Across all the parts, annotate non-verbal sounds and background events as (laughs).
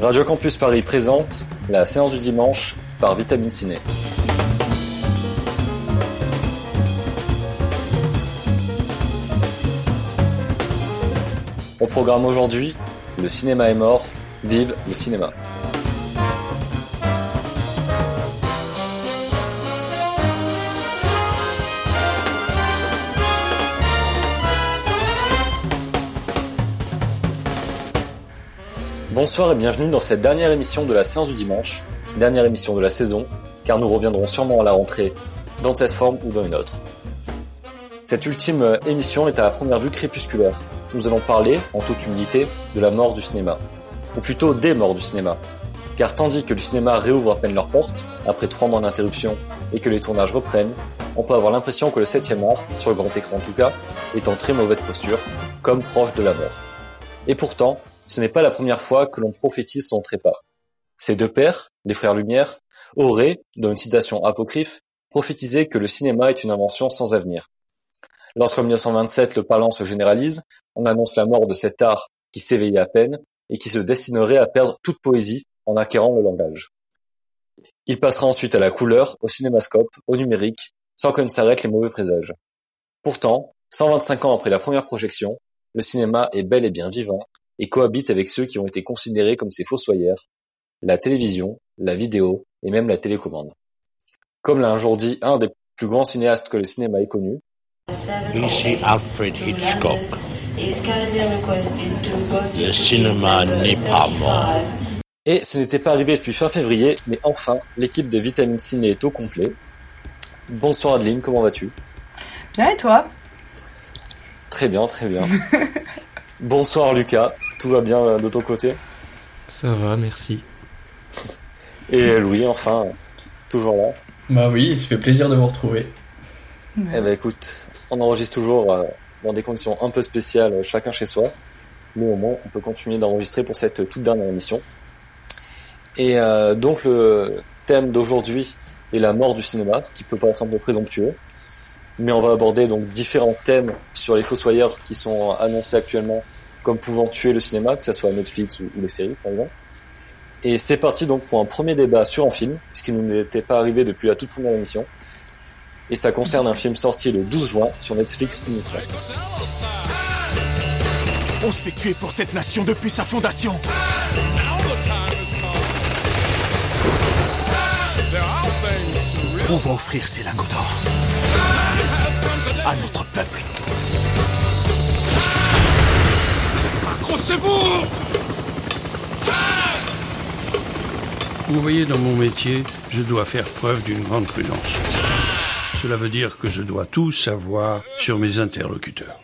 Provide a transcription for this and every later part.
Radio Campus Paris présente la séance du dimanche par Vitamine Ciné. Au programme aujourd'hui, le cinéma est mort, vive le cinéma. Bonsoir et bienvenue dans cette dernière émission de la séance du dimanche, dernière émission de la saison, car nous reviendrons sûrement à la rentrée, dans cette forme ou dans une autre. Cette ultime émission est à la première vue crépusculaire. Nous allons parler, en toute humilité, de la mort du cinéma. Ou plutôt des morts du cinéma. Car tandis que le cinéma réouvre à peine leurs portes, après trois mois d'interruption, et que les tournages reprennent, on peut avoir l'impression que le 7 art, sur le grand écran en tout cas, est en très mauvaise posture, comme proche de la mort. Et pourtant, ce n'est pas la première fois que l'on prophétise son trépas. Ces deux pères, les frères Lumière, auraient, dans une citation apocryphe, prophétisé que le cinéma est une invention sans avenir. Lorsqu'en 1927 le parlant se généralise, on annonce la mort de cet art qui s'éveillait à peine et qui se destinerait à perdre toute poésie en acquérant le langage. Il passera ensuite à la couleur, au cinémascope, au numérique, sans que ne s'arrêtent les mauvais présages. Pourtant, 125 ans après la première projection, le cinéma est bel et bien vivant et cohabite avec ceux qui ont été considérés comme ses fossoyeurs, la télévision, la vidéo et même la télécommande. Comme l'a un jour dit un des plus grands cinéastes que le cinéma ait connu, Ici Alfred Hitchcock. Le cinéma n'est pas mort. Et ce n'était pas arrivé depuis fin février, mais enfin, l'équipe de Vitamine Ciné est au complet. Bonsoir Adeline, comment vas-tu? Bien et toi? Très bien, très bien. (laughs) Bonsoir Lucas, tout va bien de ton côté Ça va, merci. (laughs) Et Louis, enfin, toujours là. Bah oui, il se fait plaisir de vous retrouver. Eh ben écoute, on enregistre toujours euh, dans des conditions un peu spéciales, euh, chacun chez soi. Mais au moins, on peut continuer d'enregistrer pour cette toute dernière émission. Et euh, donc le thème d'aujourd'hui est la mort du cinéma, ce qui peut paraître un peu présomptueux. Mais on va aborder donc différents thèmes sur les fossoyeurs qui sont annoncés actuellement comme pouvant tuer le cinéma, que ce soit Netflix ou, les séries par exemple. Et c'est parti donc pour un premier débat sur un film, ce qui nous était pas arrivé depuis la toute première émission. Et ça concerne un film sorti le 12 juin sur Netflix. On se fait tuer pour cette nation depuis sa fondation. On va offrir ces lingots d'or à notre peuple. Accrochez-vous Vous voyez, dans mon métier, je dois faire preuve d'une grande prudence. Cela veut dire que je dois tout savoir sur mes interlocuteurs.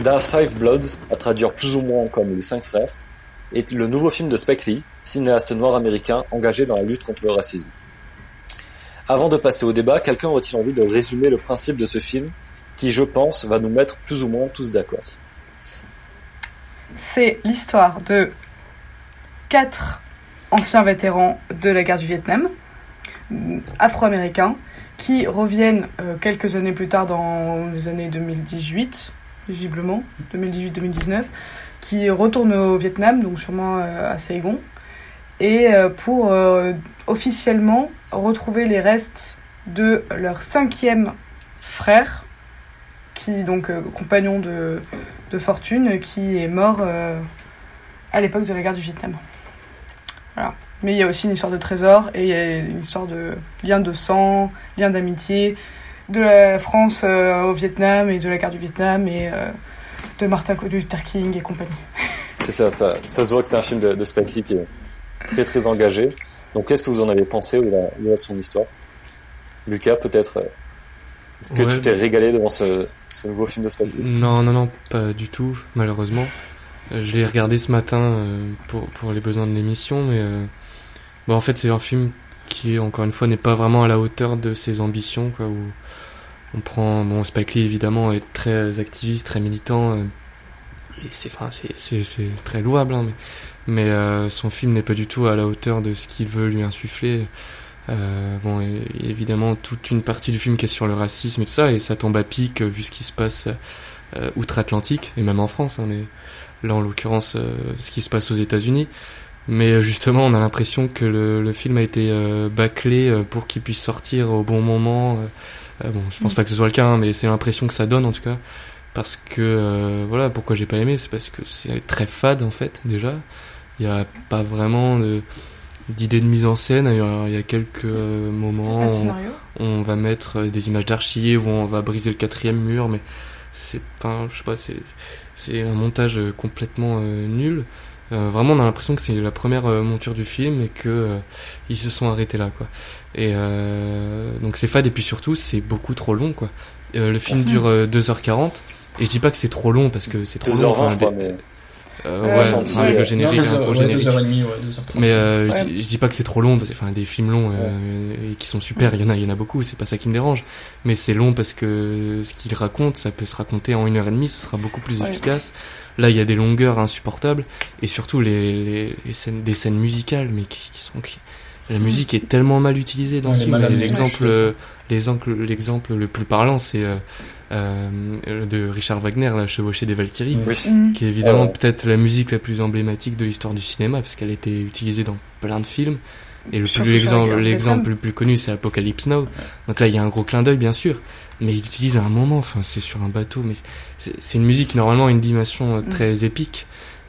Da Five Bloods, à traduire plus ou moins comme Les Cinq Frères, est le nouveau film de Spike Lee, cinéaste noir américain engagé dans la lutte contre le racisme. Avant de passer au débat, quelqu'un aurait-il envie de résumer le principe de ce film, qui, je pense, va nous mettre plus ou moins tous d'accord? C'est l'histoire de quatre anciens vétérans de la guerre du Vietnam, afro-américains, qui reviennent euh, quelques années plus tard dans les années 2018, visiblement, 2018-2019, qui retournent au Vietnam, donc sûrement euh, à Saigon, et euh, pour officiellement retrouver les restes de leur cinquième frère, qui donc euh, compagnon de, fortune, qui est mort euh, à l'époque de la guerre du Vietnam. Voilà. Mais il y a aussi une histoire de trésor et il y a une histoire de lien de sang, lien d'amitié, de la France euh, au Vietnam et de la guerre du Vietnam et de Martin Luther King et compagnie. C'est ça, ça, se voit que c'est un film de, de qui est très très engagé. Donc qu'est-ce que vous en avez pensé de son histoire? Lucas, peut-être, euh, est-ce que Ouais. tu t'es régalé devant ce, ce nouveau film de Spike Non, non, non, pas du tout, malheureusement. Euh, Je l'ai regardé ce matin euh, pour, pour les besoins de l'émission, mais euh, bon, en fait, c'est un film qui, encore une fois, n'est pas vraiment à la hauteur de ses ambitions, quoi, où on prend, bon, Spike Lee, évidemment, est très activiste, très militant, euh, et c'est, enfin, c'est, c'est, c'est très louable, hein, mais, mais euh, son film n'est pas du tout à la hauteur de ce qu'il veut lui insuffler. Euh, bon, et- et évidemment, toute une partie du film qui est sur le racisme et tout ça, et ça tombe à pic euh, vu ce qui se passe euh, outre-Atlantique, et même en France, hein, mais là en l'occurrence, euh, ce qui se passe aux États-Unis. Mais euh, justement, on a l'impression que le, le film a été euh, bâclé euh, pour qu'il puisse sortir au bon moment. Bon, je pense Mm. pas que ce soit le cas, hein, mais c'est l'impression que ça donne en tout cas. Parce que, euh, voilà, pourquoi j'ai pas aimé, c'est parce que c'est très fade en fait, déjà. Il y a pas vraiment d'idée de mise en scène. Il y a, quelques euh, moments scénario. on va mettre euh, des images d'archives, où on va briser le quatrième mur, mais c'est pas, je sais pas, c'est c'est un montage euh, complètement euh, nul. Euh, vraiment, on a l'impression que c'est la première euh, monture du film et que euh, ils se sont arrêtés là, quoi. Et euh, donc c'est fade et puis surtout c'est beaucoup trop long, quoi. Euh, le film Mhm. dure euh, 2h40 et je dis pas que c'est trop long parce que c'est trop long. 2h20, enfin, je crois, des- mais euh, Ouais, ouais, ressenti, ouais, euh, le générique, Non, un heures- gros ouais, générique. heures et demie, ouais. Mais euh, je, je dis pas que c'est trop long, parce que enfin des films longs euh, et qui sont super, il y en a, il y en a beaucoup, c'est pas ça qui me dérange. Mais c'est long parce que ce qu'il raconte, ça peut se raconter en une heure et demie, ce sera beaucoup plus efficace. Là, il y a des longueurs insupportables et surtout les, les, les scènes, des scènes musicales, mais qui, qui sont qui- la musique est tellement mal utilisée dans ce film. L'exemple, euh, l'exemple, l'exemple le plus parlant, c'est euh, de Richard Wagner, la chevauchée des Valkyries oui. Mm. qui est évidemment Ouais. peut-être la musique la plus emblématique de l'histoire du cinéma parce qu'elle a été utilisée dans plein de films et le plus l'exemple l'exemple le plus connu c'est Apocalypse Now donc là il y a un gros clin d'œil bien sûr mais il utilise à un moment enfin c'est sur un bateau mais c'est c'est une musique qui normalement a une dimension euh, Mm. très épique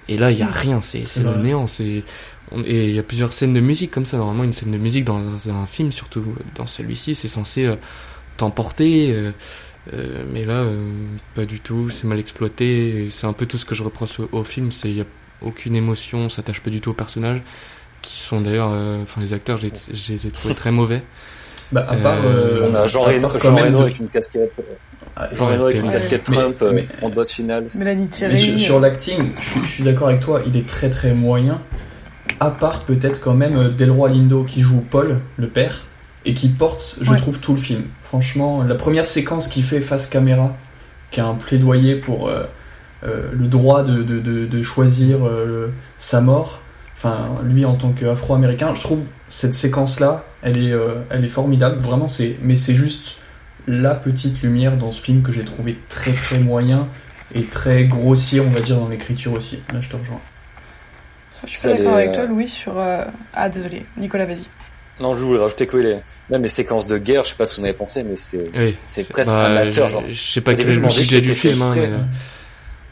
et là il y a rien c'est c'est le vrai. néant c'est on- et il y a plusieurs scènes de musique comme ça normalement une scène de musique dans un, un film surtout dans celui-ci c'est censé euh, t'emporter euh, euh, mais là, euh, pas du tout, c'est mal exploité, c'est un peu tout ce que je reproche au, au film, c'est il y a aucune émotion, on s'attache pas du tout aux personnages, qui sont d'ailleurs, euh, enfin les acteurs, j'ai- je les ai trouvés très mauvais. Bah, à part. Euh, euh, On a Jean à Reno, part Jean Reno de- avec une casquette, Ah, Jean Reno avec une casquette Mais- Trump euh, mais- en boss final. Mélanie Mais Thierry. sur, sur l'acting, je, suis- je suis d'accord avec toi, il est très très moyen. À part peut-être quand même Delroy Lindo qui joue Paul, le père, et qui porte, je Ouais. trouve, tout le film. Franchement, la première séquence qu'il fait face caméra, qui a un plaidoyer pour euh, euh, le droit de, de- de- de choisir euh, sa mort, enfin, lui en tant qu'afro-américain, je trouve cette séquence-là, elle, est, euh, elle est formidable, vraiment, c'est, mais c'est juste la petite lumière dans ce film que j'ai trouvé très très moyen et très grossier, on va dire, dans l'écriture aussi. Là, je te rejoins. Je suis d'accord avec toi, Louis, sur. euh, Ah, désolé, Nicolas, vas-y. Non, je voulais rajouter que les, même les séquences de guerre, je sais pas ce que vous en avez pensé, mais c'est, Oui. c'est presque Bah, amateur, je- genre. Je sais pas quel est je le budget du film, hein, mais, euh,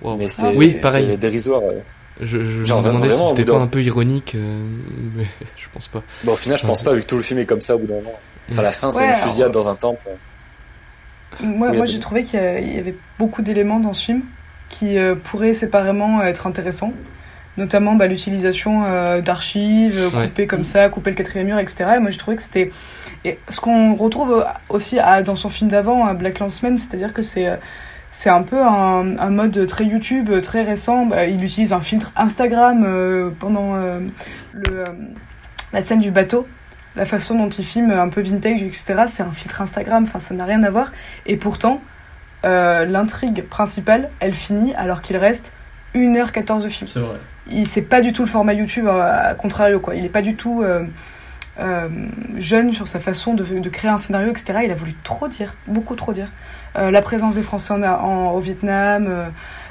wow. Mais c'est, Ah, oui, c'est pareil. dérisoire. ouais. Je, je Genre, me demandais vraiment, si au c'était pas un peu ironique, euh, (laughs) mais je pense pas. Bon, au final, je pense pas, vu que tout le film est comme ça au bout d'un moment. Enfin, la fin, c'est Ouais, une alors- fusillade dans un temple. Moi, moi j'ai trouvé qu'il y avait beaucoup d'éléments dans ce film qui euh, pourraient séparément être intéressants. Notamment bah, l'utilisation euh, d'archives, euh, Ouais. couper comme ça, couper le quatrième mur, etc. Et moi j'ai trouvé que c'était. Et ce qu'on retrouve aussi à- dans son film d'avant, à Black Landsman, c'est-à-dire que c'est. euh, C'est un peu un, un mode très YouTube, euh, très récent. Bah, il utilise un filtre Instagram euh, pendant euh, le, euh, la scène du bateau. La façon dont il filme un peu vintage, etc. C'est un filtre Instagram, enfin ça n'a rien à voir. Et pourtant, euh, l'intrigue principale, elle finit alors qu'il reste 1h14 de film. C'est vrai. Il c'est pas du tout le format YouTube euh, à contrario quoi. Il est pas du tout euh, euh, jeune sur sa façon de, créer un scénario, etc. Il a voulu trop dire, beaucoup trop dire. La présence des Français en, au Vietnam,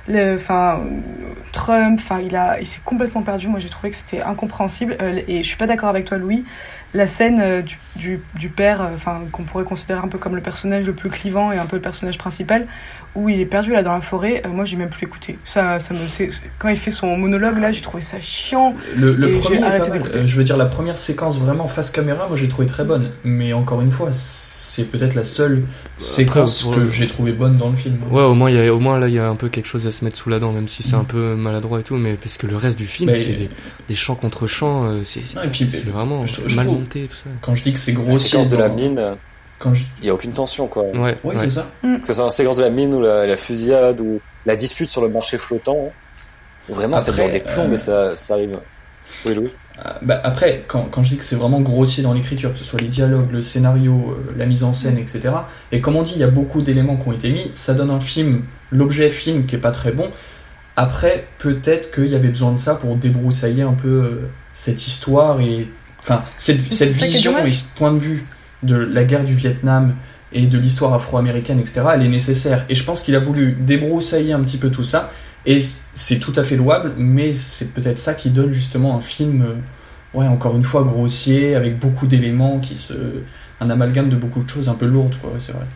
Trump, enfin il a, il s'est complètement perdu. Moi j'ai trouvé que c'était incompréhensible et je suis pas d'accord avec toi Louis. La scène euh, du, du, du père, euh, enfin qu'on pourrait considérer un peu comme le personnage le plus clivant et un peu le personnage principal, où il est perdu là dans la forêt. euh, moi j'ai même plus écouté. Ça, ça me, c'est- c'est- quand il fait son monologue là, j'ai trouvé ça chiant. Le, premier est pas mal. Euh, je veux dire, la première séquence vraiment face caméra, moi j'ai trouvé très bonne. Mais encore une fois, c'est peut-être la seule séquence pour- que j'ai trouvé bonne dans le film. Ouais, au moins, il y a, au moins là, il y a un peu quelque chose à se mettre sous la dent, même si c'est un peu maladroit et tout, mais parce que le reste du film, Mais- c'est des, des chants contre chants, c'est Non, et puis, c'est vraiment je- je mal trouve- tout ça. quand je dis que c'est La grossier. séquence de la dans- mine, euh, Quand je... il y a aucune tension, quoi. Ouais, Ouais, ouais. c'est ça. Que ce soit la séquence de la mine ou la, la fusillade ou la dispute sur le marché flottant. hein. Vraiment, ça Après, dure des plombs, euh, mais ça, ça arrive. Oui, Louis. Ah, bah, après, quand, quand je dis que c'est vraiment grossier dans l'écriture, que ce soit les dialogues, le scénario, euh, la mise en scène, etc. Et comme on dit, il y a beaucoup d'éléments qui ont été mis, ça donne un film, l'objet film qui est pas très bon. Après, peut-être qu'il y avait besoin de ça pour débroussailler un peu euh, cette histoire et Enfin, cette, cette vision et ce point de vue de la guerre du Vietnam et de l'histoire afro-américaine, etc., elle est nécessaire. Et je pense qu'il a voulu débroussailler un petit peu tout ça. Et c'est tout à fait louable, mais c'est peut-être ça qui donne justement un film, euh, ouais, encore une fois, grossier, avec beaucoup d'éléments qui se. un amalgame de beaucoup de choses un peu lourdes, quoi, ouais, c'est vrai.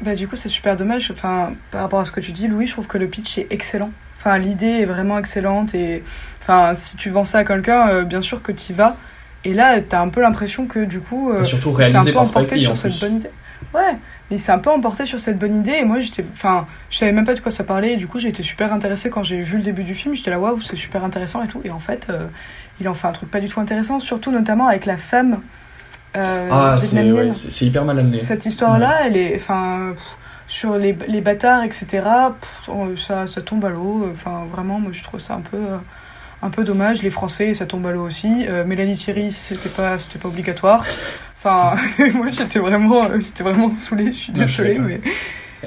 Bah, du coup, c'est super dommage. Enfin, par rapport à ce que tu dis, Louis, je trouve que le pitch est excellent. Enfin, l'idée est vraiment excellente. Et enfin, si tu vends ça à quelqu'un, euh, bien sûr que tu y vas. Et là, t'as un peu l'impression que du coup. euh, surtout réalisé peu par emporté Spike Lee en sur cette bonne idée. Ouais, mais c'est un peu emporté sur cette bonne idée. Et moi, j'étais. Enfin, je savais même pas de quoi ça parlait. Et du coup, j'ai été super intéressée quand j'ai vu le début du film. J'étais là, waouh, c'est super intéressant et tout. Et en fait, euh, il en fait un truc pas du tout intéressant. Surtout, notamment avec la femme. euh, Ah, c'est ouais, hyper mal amené. cette histoire-là, elle est, enfin, sur les, les bâtards, etc. pff, ça, ça tombe à l'eau. Enfin, vraiment, moi, je trouve ça un peu, euh, un peu dommage. Les Français, ça tombe à l'eau aussi. Euh, Mélanie Thierry, c'était pas, c'était pas obligatoire. Enfin, (laughs) moi, j'étais vraiment, euh, j'étais vraiment saoulée. Je suis d'accord. mais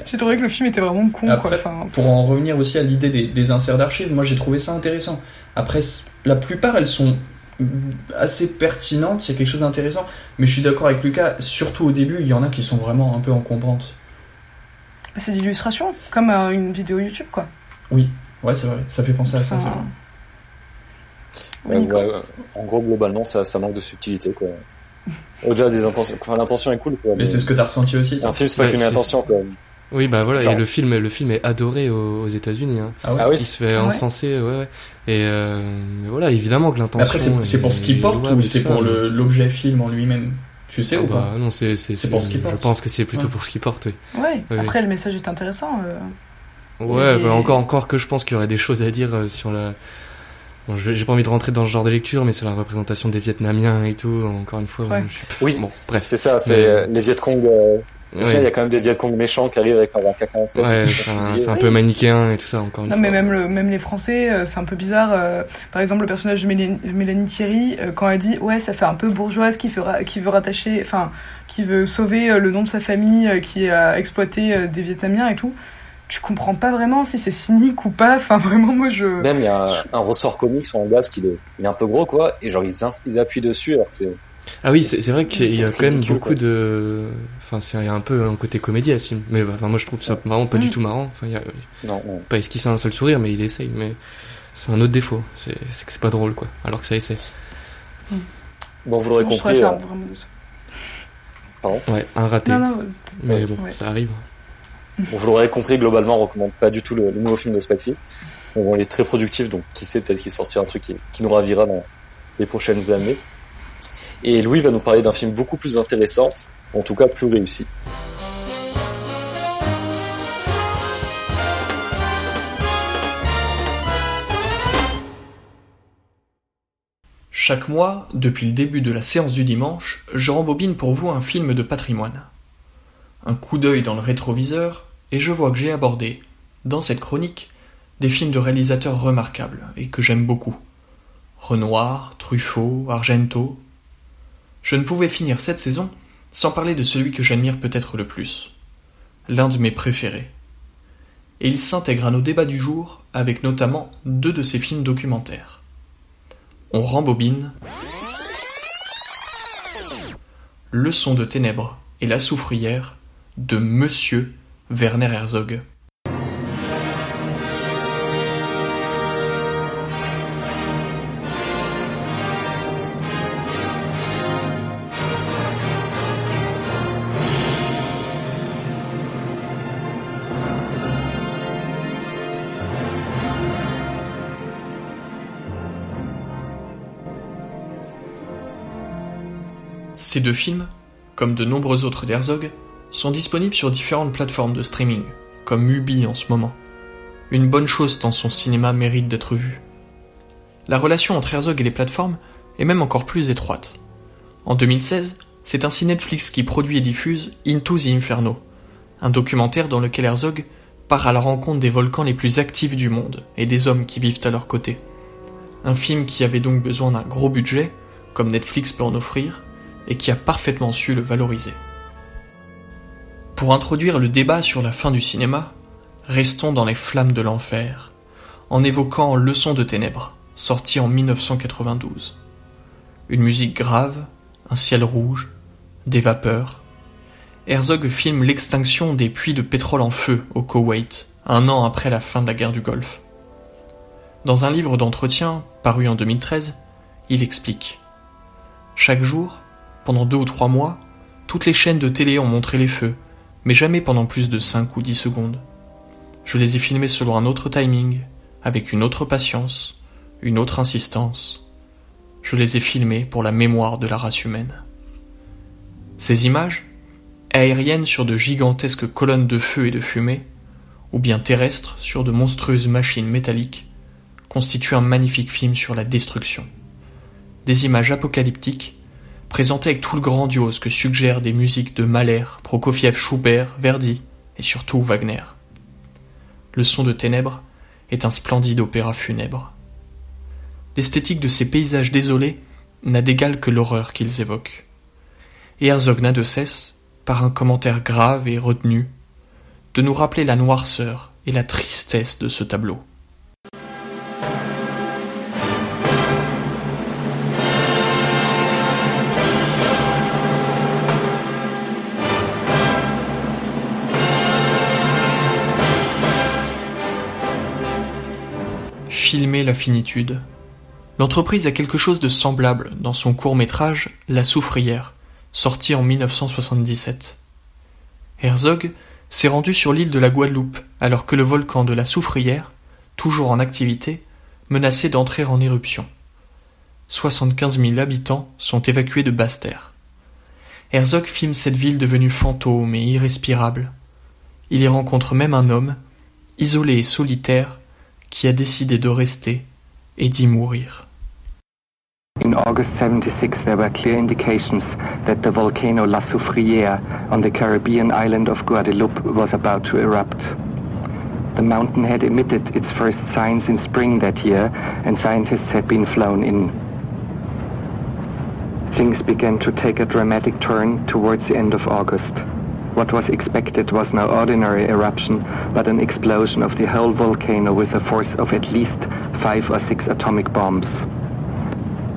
j'ai trouvé que le film était vraiment con. Après, quoi. Enfin, Pour en revenir aussi à l'idée des, des inserts d'archives, moi j'ai trouvé ça intéressant. Après, la plupart elles sont assez pertinentes, il y a quelque chose d'intéressant, mais je suis d'accord avec Lucas, surtout au début, il y en a qui sont vraiment un peu encombrantes. c'est l'illustration, comme euh, une vidéo YouTube, quoi. Ouais, c'est vrai, ça fait penser à ça, c'est Enfin, vrai. Ouais. En gros, globalement, ça, ça manque de subtilité, quoi. Au-delà des intentions. Enfin, l'intention est cool, quoi. Mais c'est ce que t'as ressenti aussi. Un film, c'est pas qu'une intention, quoi. Oui, bah voilà, et le film, le film est adoré aux, aux États-Unis. Hein. Ah ouais Ah oui. Il se fait Ah ouais. encenser, ouais, ouais. Et euh, voilà, évidemment que l'intention. Après, c'est pour ce qu'il porte ou c'est pour mais- l'objet film en lui-même? Tu sais Ah ou bah, pas Non, c'est pour ce qu'il Je porte. pense que c'est plutôt Ouais. pour ce qu'il porte. Oui. Ouais, après, le message est intéressant. euh. Ouais, Et- voilà, encore, encore que je pense qu'il y aurait des choses à dire euh, sur la. Bon, j'ai pas envie de rentrer dans ce genre de lecture, mais sur la représentation des Vietnamiens et tout. Encore une fois, Ouais. je suis- Oui. Bon, bref. C'est ça, c'est Mais- euh, les Viet Cong. euh, Ouais. il y a quand même des Viet Cong méchants qui arrivent avec un AK-47. Ouais, c'est un, c'est peu manichéen et tout ça, encore une Non, fois. mais même, le, même les Français, euh, c'est un peu bizarre. euh, par exemple, le personnage de Mélanie, Mélanie Thierry, euh, quand elle dit Ouais, ça fait un peu bourgeoise qui qui veut rattacher, enfin, qui veut sauver euh, le nom de sa famille euh, qui a exploité euh, des Vietnamiens et tout, tu comprends pas vraiment si c'est cynique ou pas. Enfin, vraiment, moi, je. Même, il y a un, un ressort comique sur un gaz qui est, il est un peu gros, quoi, et genre, ils, ils appuient dessus, alors que c'est, Ah oui, c'est c'est vrai qu'il y a quand même beaucoup quoi. de. Enfin, c'est il y a un peu un côté comédie à ce film. Mais enfin, moi, je trouve ça vraiment pas du Mm. tout marrant. Enfin, il y a non, non. pas esquissé un seul sourire, mais il essaye. Mais c'est un autre défaut. C'est que c'est pas drôle, quoi. Alors que ça essaie. Bon, vous l'aurez compris, euh, vraiment déçu. Ouais, un raté. Non, non, Mais bon, Ouais. ça arrive. Vous l'aurez compris, globalement, on recommande pas du tout le, nouveau film de Spike bon, il est très productif, donc qui sait, peut-être qu'il sortira un truc qui nous ravira dans les prochaines années. Et Louis va nous parler d'un film beaucoup plus intéressant, en tout cas plus réussi. Chaque mois, depuis le début de la séance du dimanche, je rembobine pour vous un film de patrimoine. Un coup d'œil dans le rétroviseur, et je vois que j'ai abordé, dans cette chronique, des films de réalisateurs remarquables et que j'aime beaucoup. Renoir, Truffaut, Argento. Je ne pouvais finir cette saison sans parler de celui que j'admire peut-être le plus. L'un de mes préférés. Et il s'intègre à nos débats du jour avec notamment deux de ses films documentaires. On rembobine. Leçon de ténèbres et la soufrière de Monsieur Werner Herzog. Ces deux films, comme de nombreux autres d'Herzog, sont disponibles sur différentes plateformes de streaming, comme Mubi en ce moment. Une bonne chose tant son cinéma mérite d'être vu. La relation entre Herzog et les plateformes est même encore plus étroite. En 2016, c'est ainsi Netflix qui produit et diffuse Into the Inferno, un documentaire dans lequel Herzog part à la rencontre des volcans les plus actifs du monde et des hommes qui vivent à leur côté. Un film qui avait donc besoin d'un gros budget, comme Netflix peut en offrir, et qui a parfaitement su le valoriser. Pour introduire le débat sur la fin du cinéma, restons dans les flammes de l'enfer, en évoquant Leçon de ténèbres, sorti en 1992. Une musique grave, un ciel rouge, des vapeurs. Herzog filme l'extinction des puits de pétrole en feu au Koweït, un an après la fin de la guerre du Golfe. Dans un livre d'entretien, paru en 2013, il explique Chaque jour, pendant deux ou trois mois, toutes les chaînes de télé ont montré les feux, mais jamais pendant plus de cinq ou dix secondes. Je les ai filmés selon un autre timing, avec une autre patience, une autre insistance. Je les ai filmés pour la mémoire de la race humaine. Ces images, aériennes sur de gigantesques colonnes de feu et de fumée, ou bien terrestres sur de monstrueuses machines métalliques, constituent un magnifique film sur la destruction. Des images apocalyptiques, présentées avec tout le grandiose que suggèrent des musiques de Mahler, Prokofiev, Schubert, Verdi et surtout Wagner. Le son de ténèbres est un splendide opéra funèbre. L'esthétique de ces paysages désolés n'a d'égal que l'horreur qu'ils évoquent. Et Herzog n'a de cesse, par un commentaire grave et retenu, de nous rappeler la noirceur et la tristesse de ce tableau. Filmer la finitude. L'entreprise a quelque chose de semblable dans son court-métrage La Soufrière, sorti en 1977. Herzog s'est rendu sur l'île de la Guadeloupe alors que le volcan de la Soufrière, toujours en activité, menaçait d'entrer en éruption. 75 000 habitants sont évacués de Basse-Terre. Herzog filme cette ville devenue fantôme et irrespirable. Il y rencontre même un homme, isolé et solitaire, qui a décidé de rester et d'y mourir. In August 76, there were clear indications that the volcano La Soufrière on the Caribbean island of Guadeloupe was about to erupt. The mountain had emitted its first signs in spring that year, and scientists had been flown in. Things began to take a dramatic turn towards the end of August. What was expected was no ordinary eruption, but an explosion of the whole volcano with a force of at least five or six atomic bombs.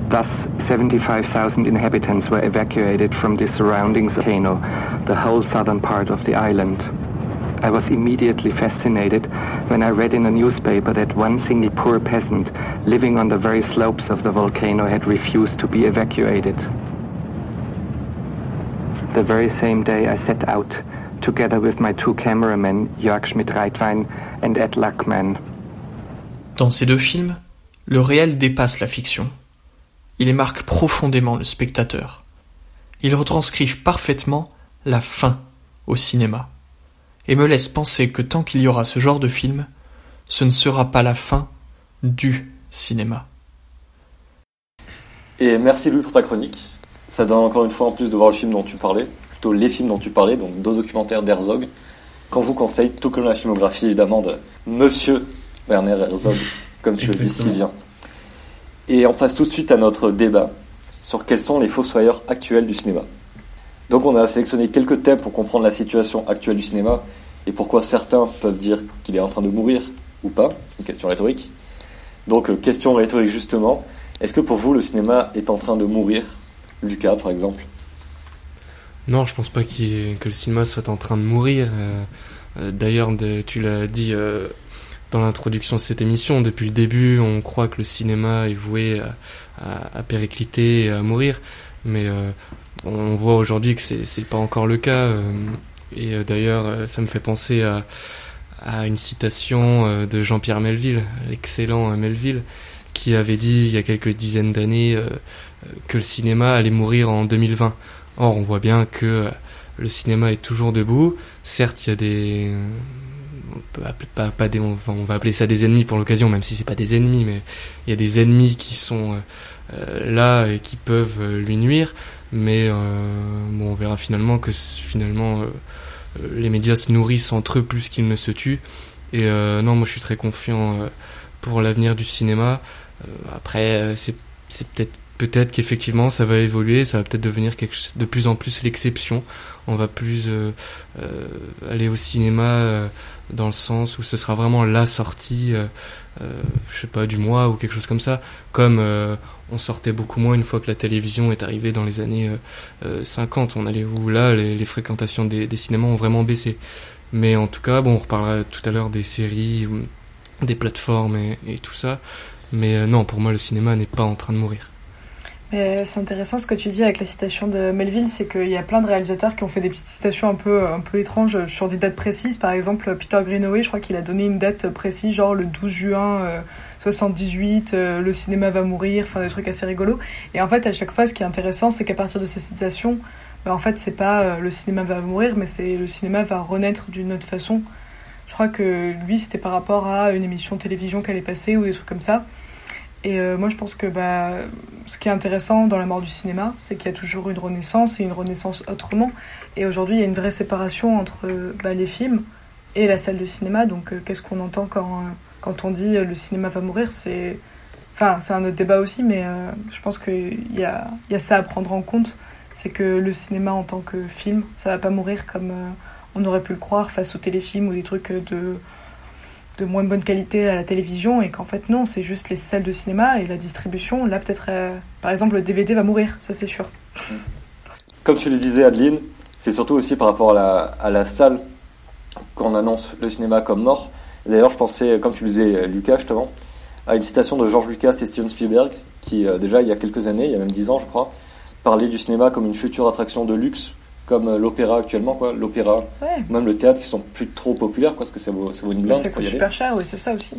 Thus, 75,000 inhabitants were evacuated from the surrounding volcano, the whole southern part of the island. I was immediately fascinated when I read in a newspaper that one single poor peasant living on the very slopes of the volcano had refused to be evacuated. The very same day I set out, together with my two cameramen, Jörg Schmidt-Reitwein and Ed Luckman. Dans ces deux films, le réel dépasse la fiction. Il marque profondément le spectateur. Ils retranscrivent parfaitement la fin au cinéma et me laissent penser que tant qu'il y aura ce genre de film, ce ne sera pas la fin du cinéma. Et merci Louis pour ta chronique. Ça donne encore une fois en plus de voir le film dont tu parlais, plutôt les films dont tu parlais, donc deux documentaires d'Herzog, qu'on vous conseille, tout comme la filmographie évidemment de Monsieur Werner Herzog, (laughs) comme tu le dis si bien. Et on passe tout de suite à notre débat sur quels sont les fossoyeurs actuels du cinéma. Donc on a sélectionné quelques thèmes pour comprendre la situation actuelle du cinéma et pourquoi certains peuvent dire qu'il est en train de mourir ou pas, une question rhétorique. Donc euh, question rhétorique justement, est-ce que pour vous le cinéma est en train de mourir Lucas, par exemple Non, je pense pas que le cinéma soit en train de mourir. Euh, euh, d'ailleurs, tu l'as dit euh, dans l'introduction de cette émission, depuis le début, on croit que le cinéma est voué à, péricliter et à mourir. Mais on voit aujourd'hui que c'est pas encore le cas. et d'ailleurs, ça me fait penser à, à une citation de Jean-Pierre Melville, l'excellent Melville, qui avait dit il y a quelques dizaines d'années que le cinéma allait mourir en 2020. Or, on voit bien que euh, le cinéma est toujours debout. Certes, il y a des on pas, des, on va appeler ça des ennemis pour l'occasion, même si c'est pas des ennemis, mais il y a des ennemis qui sont euh, euh, là et qui peuvent lui nuire. Mais bon, on verra finalement que finalement les médias se nourrissent entre eux plus qu'ils ne se tuent. Et non, moi je suis très confiant pour l'avenir du cinéma. après, c'est peut-être peut-être qu'effectivement ça va évoluer, ça va peut-être devenir quelque de plus en plus l'exception. On va plus euh, euh, aller au cinéma euh, dans le sens où ce sera vraiment la sortie, euh, euh, je sais pas, du mois ou quelque chose comme ça. Comme euh, on sortait beaucoup moins une fois que la télévision est arrivée dans les années euh, 50. On allait où là, les, fréquentations des, cinémas ont vraiment baissé. Mais en tout cas, bon, on reparlera tout à l'heure des séries, ou des plateformes et, tout ça. Mais non, pour moi, le cinéma n'est pas en train de mourir. Mais c'est intéressant ce que tu dis avec la citation de Melville, c'est qu'il y a plein de réalisateurs qui ont fait des petites citations un peu, un peu étranges sur des dates précises. Par exemple, Peter Greenaway, je crois qu'il a donné une date précise, genre le 12 juin euh, 78, euh, le cinéma va mourir, enfin des trucs assez rigolos. Et en fait, à chaque fois, ce qui est intéressant, c'est qu'à partir de ces citations, bah, en fait, c'est pas euh, le cinéma va mourir, mais c'est le cinéma va renaître d'une autre façon. Je crois que lui, c'était par rapport à une émission de télévision qu'elle est passée ou des trucs comme ça. Et euh, moi, je pense que bah, ce qui est intéressant dans la mort du cinéma, c'est qu'il y a toujours une renaissance et une renaissance autrement. Et aujourd'hui, il y a une vraie séparation entre euh, bah, les films et la salle de cinéma. Donc, euh, qu'est-ce qu'on entend quand, quand on dit le cinéma va mourir C'est enfin, c'est un autre débat aussi, mais je pense qu'il y a, y a ça à prendre en compte. C'est que le cinéma en tant que film, ça va pas mourir comme on aurait pu le croire face aux téléfilms ou des trucs de de moins bonne qualité à la télévision et qu'en fait non, c'est juste les salles de cinéma et la distribution. Là peut-être, euh, par exemple, le DVD va mourir, ça c'est sûr. Comme tu le disais, Adeline, c'est surtout aussi par rapport à la, salle qu'on annonce le cinéma comme mort. D'ailleurs, je pensais, comme tu le disais, Lucas, justement, à une citation de George Lucas et Steven Spielberg, qui, euh, déjà, il y a quelques années, il y a même dix ans, je crois, parlait du cinéma comme une future attraction de luxe, comme euh, l'opéra actuellement, quoi. L'opéra, Ouais. même le théâtre, qui sont plus trop populaires, quoi, parce que ça vaut, ça vaut une blinde ça coûte aller. super cher, oui, c'est ça aussi.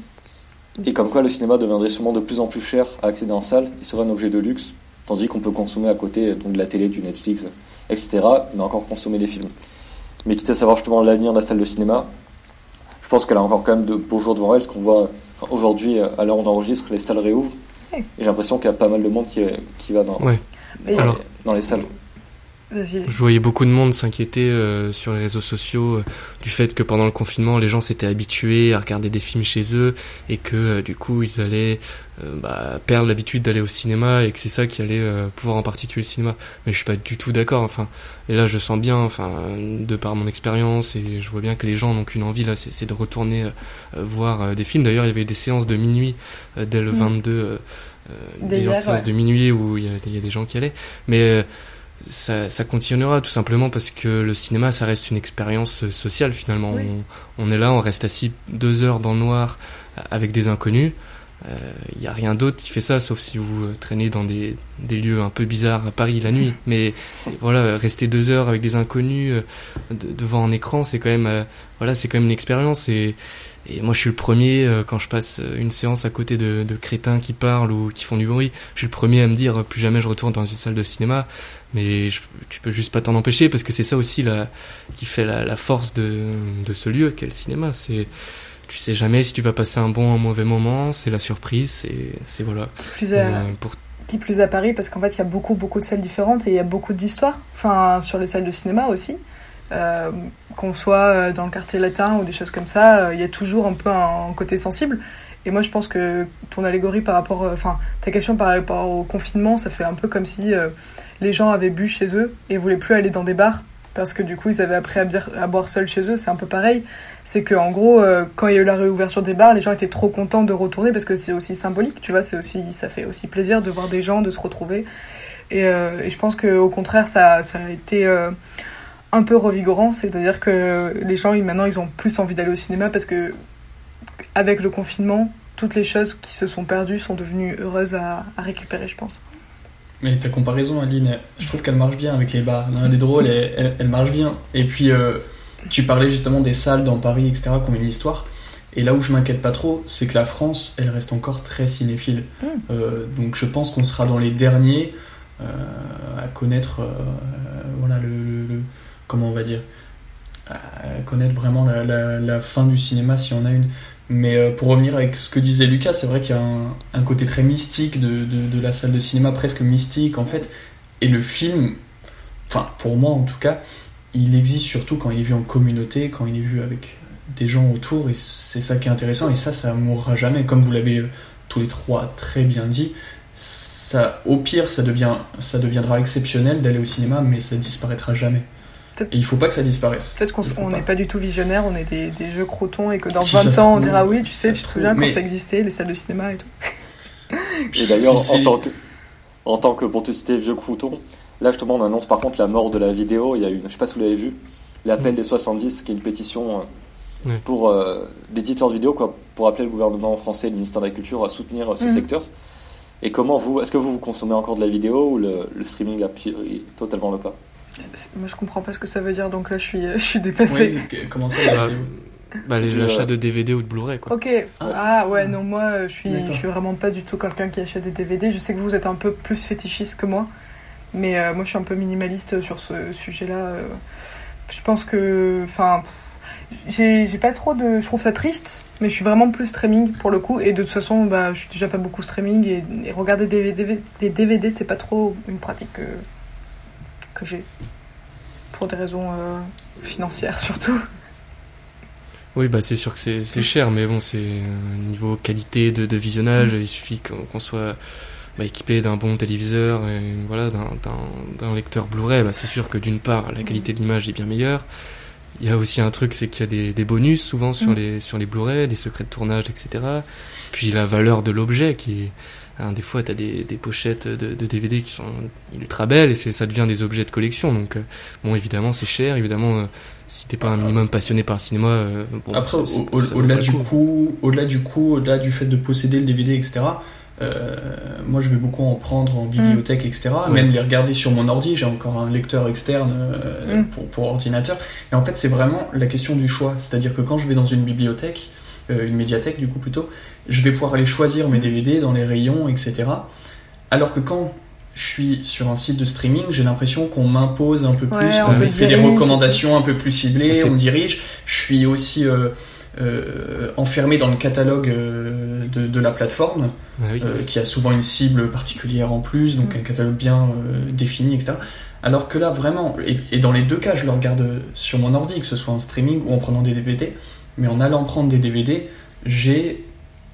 Et comme quoi le cinéma deviendrait sûrement de plus en plus cher à accéder en salle, il serait un objet de luxe, tandis qu'on peut consommer à côté donc de la télé, du Netflix, etc., mais encore consommer des films. Mais quitte à savoir justement l'avenir de la salle de cinéma, je pense qu'elle a encore quand même de beaux jours devant elle, parce qu'on voit enfin, aujourd'hui, à l'heure où on enregistre, les salles réouvrent, et j'ai l'impression qu'il y a pas mal de monde qui, qui va dans, Ouais. Alors- dans les salles. Je voyais beaucoup de monde s'inquiéter euh, sur les réseaux sociaux euh, du fait que pendant le confinement, les gens s'étaient habitués à regarder des films chez eux et que euh, du coup, ils allaient euh, bah, perdre l'habitude d'aller au cinéma et que c'est ça qui allait euh, pouvoir en partie tuer le cinéma. Mais je suis pas du tout d'accord. Enfin, et là, je sens bien, enfin, de par mon expérience et je vois bien que les gens n'ont qu'une envie là, c'est c'est de retourner voir des films. D'ailleurs, il y avait des séances de minuit dès le Mm. 22. euh, euh, des séances ouais. de minuit où il y, y a des gens qui allaient. Mais euh, ça, ça continuera tout simplement parce que le cinéma, ça reste une expérience euh, sociale finalement. Oui. On, on est là, on reste assis deux heures dans le noir euh, avec des inconnus. Il n'y a rien d'autre qui fait ça, sauf si vous euh, traînez dans des, des lieux un peu bizarres à Paris la nuit. Mais (laughs) voilà, rester deux heures avec des inconnus euh, de- devant un écran, c'est quand même, euh, voilà, c'est quand même une expérience. Et, et moi, je suis le premier euh, quand je passe euh, une séance à côté de, de crétins qui parlent ou qui font du bruit. Je suis le premier à me dire euh, plus jamais je retourne dans une salle de cinéma. Mais je, tu peux juste pas t'en empêcher parce que c'est ça aussi la, qui fait la, la force de, de ce lieu qu'est le cinéma. C'est tu sais jamais si tu vas passer un bon ou un mauvais moment. C'est la surprise. C'est voilà. Plus à, Euh, pour plus à Paris, parce qu'en fait, il y a beaucoup, beaucoup de salles différentes et il y a beaucoup d'histoires. Enfin, sur les salles de cinéma aussi. Euh, qu'on soit euh, dans le quartier latin ou des choses comme ça, euh, il y a toujours un peu un, côté sensible. Et moi, je pense que ton allégorie par rapport, enfin, ta question par rapport au confinement, ça fait un peu comme si les gens avaient bu chez eux et voulaient plus aller dans des bars parce que du coup, ils avaient appris à, à boire seuls chez eux. C'est un peu pareil. C'est que en gros, quand il y a eu la réouverture des bars, les gens étaient trop contents de retourner parce que c'est aussi symbolique, tu vois. C'est aussi, ça fait aussi plaisir de voir des gens, de se retrouver. Et, et je pense que au contraire, ça, ça a été un peu revigorant. C'est-à-dire que les gens, ils- maintenant, ils ont plus envie d'aller au cinéma parce que avec le confinement, toutes les choses qui se sont perdues sont devenues heureuses à, à récupérer, je pense. Mais ta comparaison, Aline, je trouve qu'elle marche bien avec les bars. Elle est drôle, et elle, elle marche bien. Et puis, euh, tu parlais justement des salles dans Paris, etc., qui ont une histoire. Et là où je m'inquiète pas trop, c'est que la France, elle reste encore très cinéphile. Mm. Euh, donc je pense qu'on sera dans les derniers euh, à connaître, voilà, le, le- le- comment on va dire, à connaître vraiment la, fin du cinéma s'il y en a une. Mais euh, pour revenir avec ce que disait Lucas, c'est vrai qu'il y a un, un côté très mystique de, de- de la salle de cinéma, presque mystique en fait. Et le film, enfin pour moi en tout cas, il existe surtout quand il est vu en communauté, quand il est vu avec des gens autour, et c'est ça qui est intéressant, et ça, ça mourra jamais. Comme vous l'avez euh, tous les trois très bien dit, ça, au pire, ça, devient, ça deviendra exceptionnel d'aller au cinéma, mais ça disparaîtra jamais. Et il faut pas que ça disparaisse. Peut-être qu'on n'est pas du tout visionnaire, on est des, des jeux croutons et que dans Si ça 20 se ans on dira oui, tu sais, tu te souviens mais- quand ça existait, les salles de cinéma et tout. (laughs) Et d'ailleurs, en tant que, en tant que, pour te citer vieux crouton, là justement on annonce par contre la mort de la vidéo. Il y a une, je sais pas si vous l'avez vu, l'appel des 70, qui est une pétition euh, pour euh, d'éditeurs de vidéos, quoi, pour appeler le gouvernement français, le ministère de la Culture à soutenir euh, ce Mhm. secteur. Et comment vous, est-ce que vous, vous consommez encore de la vidéo ou le, le streaming a totalement le pas? Moi je comprends pas ce que ça veut dire donc là je suis, (laughs) je suis dépassée. Oui, comment ça la Bah, bah, l'achat euh, de DVD ou de Blu-ray, quoi. Ok, ah ouais, non, moi euh, je suis, je suis vraiment pas du tout quelqu'un qui achète des DVD. Je sais que vous êtes un peu plus fétichiste que moi, mais euh, moi je suis un peu minimaliste sur ce sujet-là. euh. Je pense que. Enfin. J'ai j'ai pas trop de. Je trouve ça triste, mais je suis vraiment plus streaming pour le coup. Et de toute façon, bah, je suis déjà pas beaucoup streaming. Et, et regarder des DVD, des DVD c'est pas trop une pratique que, que j'ai. Pour des raisons euh, financières (laughs) surtout. Oui, bah c'est sûr que c'est cher, mais bon, c'est euh, niveau qualité de, de visionnage, il suffit qu'on soit bah, équipé d'un bon téléviseur et voilà, d'un- lecteur Blu-ray. Bah, c'est sûr que d'une part, la qualité de l'image est bien meilleure. Il y a aussi un truc, c'est qu'il y a des, des bonus souvent sur Mm. les sur les Blu-ray, des secrets de tournage, etc. Puis la valeur de l'objet qui est hein, des fois, tu as des, des pochettes de, de DVD qui sont ultra belles et c'est- ça devient des objets de collection. Donc, euh, bon, évidemment, c'est cher. Évidemment, euh, si t'es pas un minimum passionné par le cinéma, euh, bon, Après, ça- ça- au- au- ça vaut au-delà du coup. coup, au-delà du coup, au-delà du fait de posséder le DVD, etc. euh, moi, je vais beaucoup en prendre en bibliothèque, etc. Ouais. Même les regarder sur mon ordi. J'ai encore un lecteur externe euh, Mm. pour, pour ordinateur. Et en fait, c'est vraiment la question du choix. C'est-à-dire que quand je vais dans une bibliothèque, euh, une médiathèque du coup plutôt, je vais pouvoir aller choisir mes DVD dans les rayons, etc. Alors que quand je suis sur un site de streaming, j'ai l'impression qu'on m'impose un peu plus, on qu'on me fait des recommandations un peu plus ciblées, on me dirige. Je suis aussi euh, euh, enfermé dans le catalogue euh, de, de la plateforme, Ah oui, euh, qui a souvent une cible particulière en plus, donc Mm. un catalogue bien euh, défini, etc. Alors que là, vraiment, et, et dans les deux cas, je le regarde sur mon ordi, que ce soit en streaming ou en prenant des DVD, mais en allant prendre des DVD, j'ai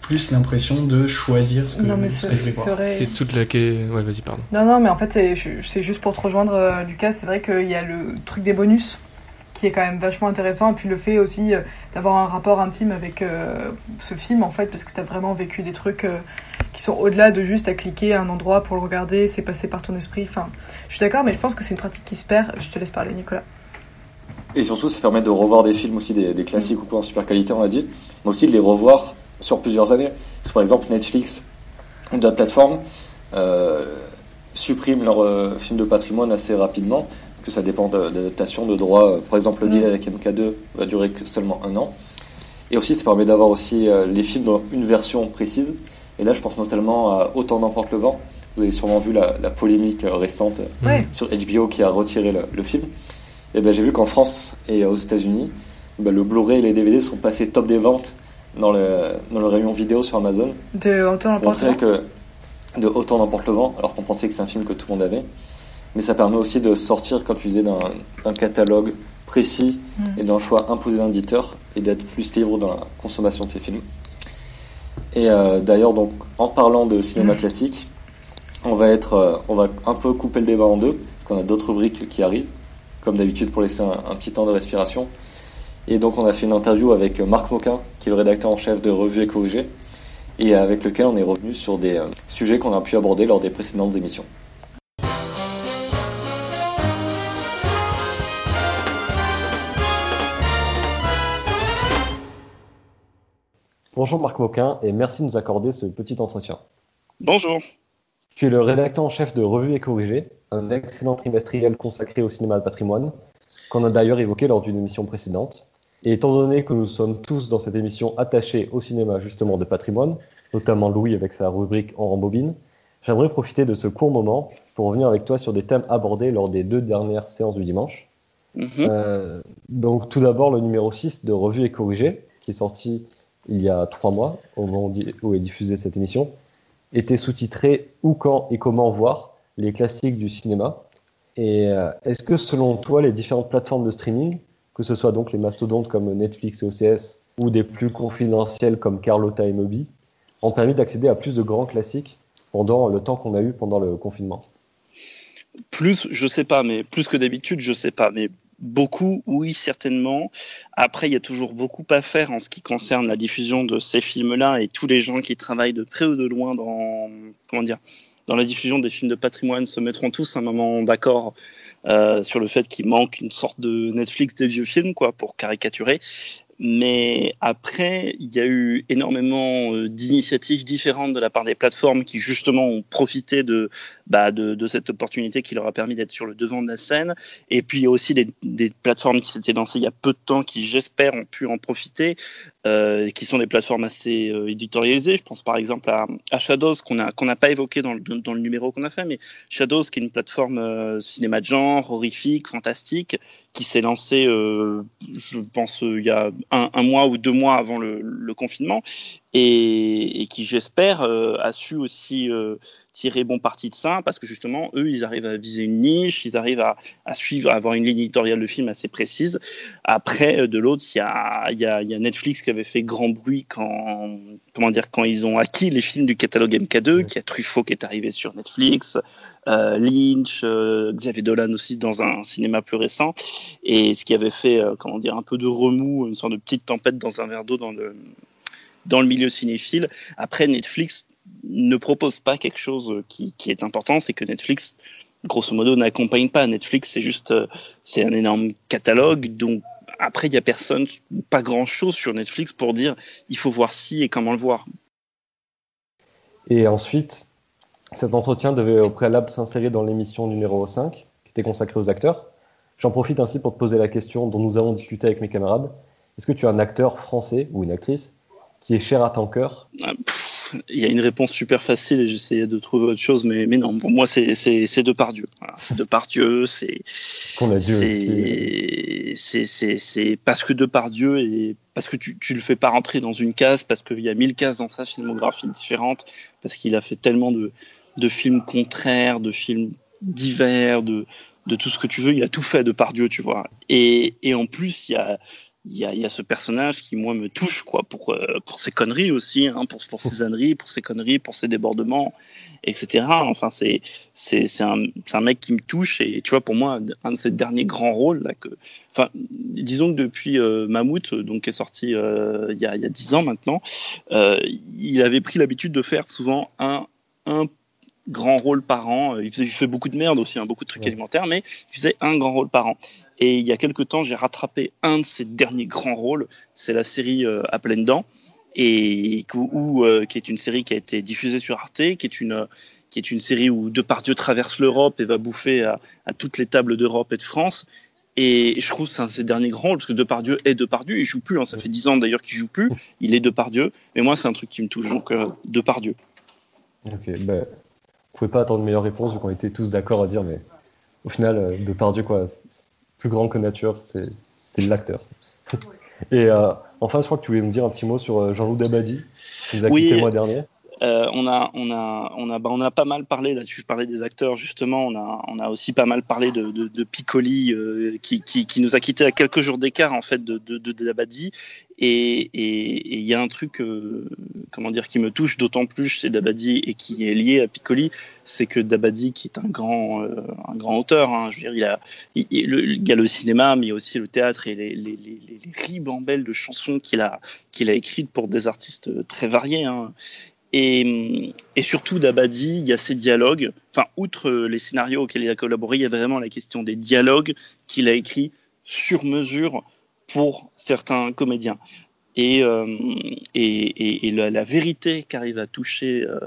plus l'impression de choisir ce que, Non, mais ce c'est toute la. Ouais, vas-y, pardon. Non, non, mais en fait, c'est- juste pour te rejoindre, euh, Lucas. C'est vrai qu'il y a le truc des bonus qui est quand même vachement intéressant. Et puis le fait aussi euh, d'avoir un rapport intime avec euh, ce film, en fait, parce que tu as vraiment vécu des trucs euh, qui sont au-delà de juste à cliquer à un endroit pour le regarder, c'est passé par ton esprit. Enfin, je suis d'accord, mais je pense que c'est une pratique qui se perd. Je te laisse parler, Nicolas. Et surtout, ça permet de revoir des films aussi, des, des classiques ou quoi en super qualité, on a dit, mais aussi de les revoir sur plusieurs années. Parce que, par exemple, Netflix ou d'autres plateformes euh, suppriment leurs euh, films de patrimoine assez rapidement, que ça dépend de- d'adaptation, de droits. Par exemple, le deal Mm. avec MK2 va durer que seulement un an. Et aussi, ça permet d'avoir aussi euh, les films dans une version précise. Et là, je pense notamment à Autant n'emporte le vent. Vous avez sûrement vu la, la polémique euh, récente Ouais. sur HBO qui a retiré le, le film. Et ben j'ai vu qu'en France et aux États-Unis, ben, le Blu-ray et les DVD sont passés top des ventes dans le, dans le rayon vidéo sur Amazon. De Autant l'emporte montrer que de autant n'emporte le vent, alors qu'on pensait que c'est un film que tout le monde avait. Mais ça permet aussi de sortir, comme tu disais, d'un catalogue précis Mm. et d'un choix imposé d'un éditeur et d'être plus libre dans la consommation de ces films. Et euh, d'ailleurs, donc, en parlant de cinéma Mm. classique, on va être, euh, on va un peu couper le débat en deux, parce qu'on a d'autres rubriques qui arrivent, comme d'habitude pour laisser un, un petit temps de respiration. Et donc, on a fait une interview avec Marc Moquin, qui est le rédacteur en chef de Revue et Corrigé, et avec lequel on est revenu sur des euh, sujets qu'on a pu aborder lors des précédentes émissions. Bonjour Marc Moquin et merci de nous accorder ce petit entretien. Bonjour. Tu es le rédacteur en chef de Revue et Corrigé, un excellent trimestriel consacré au cinéma de patrimoine, qu'on a d'ailleurs évoqué lors d'une émission précédente. Et étant donné que nous sommes tous dans cette émission attachés au cinéma justement de patrimoine, notamment Louis avec sa rubrique En rembobine, j'aimerais profiter de ce court moment pour revenir avec toi sur des thèmes abordés lors des deux dernières séances du dimanche. Mhm. Euh, donc tout d'abord le numéro 6 de Revue et Corrigé, qui est sorti il y a trois mois, au moment où est diffusée cette émission, était sous-titré Où, quand et comment voir les classiques du cinéma. Et euh, est-ce que selon toi, les différentes plateformes de streaming, que ce soit donc les mastodontes comme Netflix et OCS, ou des plus confidentiels comme Carlotta et Moby, ont permis d'accéder à plus de grands classiques pendant le temps qu'on a eu pendant le confinement Plus, je sais pas, mais plus que d'habitude, je sais pas, mais beaucoup, oui, certainement. Après, il y a toujours beaucoup à faire en ce qui concerne la diffusion de ces films-là et tous les gens qui travaillent de près ou de loin dans, comment dire, dans la diffusion des films de patrimoine se mettront tous un moment d'accord euh, sur le fait qu'il manque une sorte de Netflix des vieux films, quoi, pour caricaturer. Mais après, il y a eu énormément euh, d'initiatives différentes de la part des plateformes qui justement ont profité de, bah, de, cette opportunité qui leur a permis d'être sur le devant de la scène. Et puis il y a aussi des plateformes qui s'étaient lancées il y a peu de temps qui, j'espère, ont pu en profiter, euh, qui sont des plateformes assez euh, éditorialisées. Je pense par exemple à, Shadows qu'on n'a pas évoqué dans le, numéro qu'on a fait, mais Shadows qui est une plateforme euh, cinéma de genre, horrifique, fantastique, qui s'est lancée, je pense, il y a un, mois ou deux mois avant le confinement et, et qui, j'espère, euh, a su aussi euh, tirer bon parti de ça, parce que justement, eux, ils arrivent à viser une niche, ils arrivent à, à suivre, à avoir une ligne éditoriale de film assez précise. Après, euh, de l'autre, il y a, y, a, y a, Netflix qui avait fait grand bruit quand, comment dire, quand ils ont acquis les films du catalogue MK2, qui a Truffaut qui est arrivé sur Netflix, euh, Lynch, euh, Xavier Dolan aussi dans un cinéma plus récent, et ce qui avait fait, euh, comment dire, un peu de remous, une sorte de petite tempête dans un verre d'eau dans le dans le milieu cinéphile. Après, Netflix ne propose pas quelque chose qui, est important, c'est que Netflix, grosso modo, n'accompagne pas. Netflix, c'est juste, c'est un énorme catalogue, donc après, il n'y a personne, pas grand chose sur Netflix pour dire il faut voir ci et comment le voir. Et ensuite, cet entretien devait au préalable s'insérer dans l'émission numéro 5, qui était consacrée aux acteurs. J'en profite ainsi pour te poser la question dont nous avons discuté avec mes camarades. Est-ce que tu es un acteur français ou une actrice? Qui est cher à ton cœur Il y a une réponse super facile et j'essayais de trouver autre chose, mais, mais non, pour moi c'est Depardieu. Voilà, c'est Depardieu, c'est c'est parce que Depardieu et parce que tu, tu le fais pas rentrer dans une case, parce qu'il y a mille cases dans sa filmographie différente, parce qu'il a fait tellement de, de films contraires, de films divers, de, de tout ce que tu veux, il a tout fait de Pardieu, tu vois. Et, et en plus, il y a, il y a, y a ce personnage qui moi me touche quoi pour euh, pour ses conneries aussi hein, pour pour ses âneries pour ses conneries pour ses débordements etc enfin c'est c'est c'est un c'est un mec qui me touche et tu vois pour moi un de ses derniers grands rôles là que enfin disons que depuis euh, Mammouth donc qui est sorti euh, il y a il y a dix ans maintenant euh, il avait pris l'habitude de faire souvent un un grand rôle par an. Il, faisait, il fait beaucoup de merde aussi, hein, beaucoup de trucs ouais. alimentaires, mais il faisait un grand rôle par an. Et il y a quelques temps, j'ai rattrapé un de ses derniers grands rôles. C'est la série euh, à pleines dents, et où, euh, qui est une série qui a été diffusée sur Arte, qui est une qui est une série où Depardieu traverse l'Europe et va bouffer à, à toutes les tables d'Europe et de France. Et je trouve que c'est un de ses derniers grands rôles, parce que Depardieu est Depardieu, il joue plus, hein, ça fait dix ans d'ailleurs qu'il joue plus, il est Depardieu, mais moi c'est un truc qui me touche, donc euh, Depardieu. Ok, ben, on pouvait pas attendre une meilleure réponse vu qu'on était tous d'accord à dire, mais au final, euh, Depardieu, quoi, plus grand que nature, c'est l'acteur. Et euh, enfin, je crois que tu voulais nous dire un petit mot sur euh, Jean-Loup Dabadi, qui nous a oui, quitté le mois dernier. Euh, on a, on a, on a, bah, on a pas mal parlé là-dessus. Je parlais des acteurs justement. On a, on a aussi pas mal parlé de, Piccoli euh, qui, qui, nous a quitté à quelques jours d'écart en fait de, Dabadi. Et il y a un truc, euh, comment dire, qui me touche d'autant plus chez Dabadi et qui est lié à Piccoli, c'est que Dabadi, qui est un grand, un grand auteur, hein, je veux dire, il a, il, il, y a le cinéma, mais aussi le théâtre et les, les, les, les ribambelles de chansons qu'il a, qu'il a écrites pour des artistes très variés. Hein. Et, surtout d'Abadi, il y a ces dialogues. Enfin, outre les scénarios auxquels il a collaboré, il y a vraiment la question des dialogues qu'il a écrits sur mesure pour certains comédiens. Et, euh, et, et, la, la, vérité qu'arrive à toucher euh,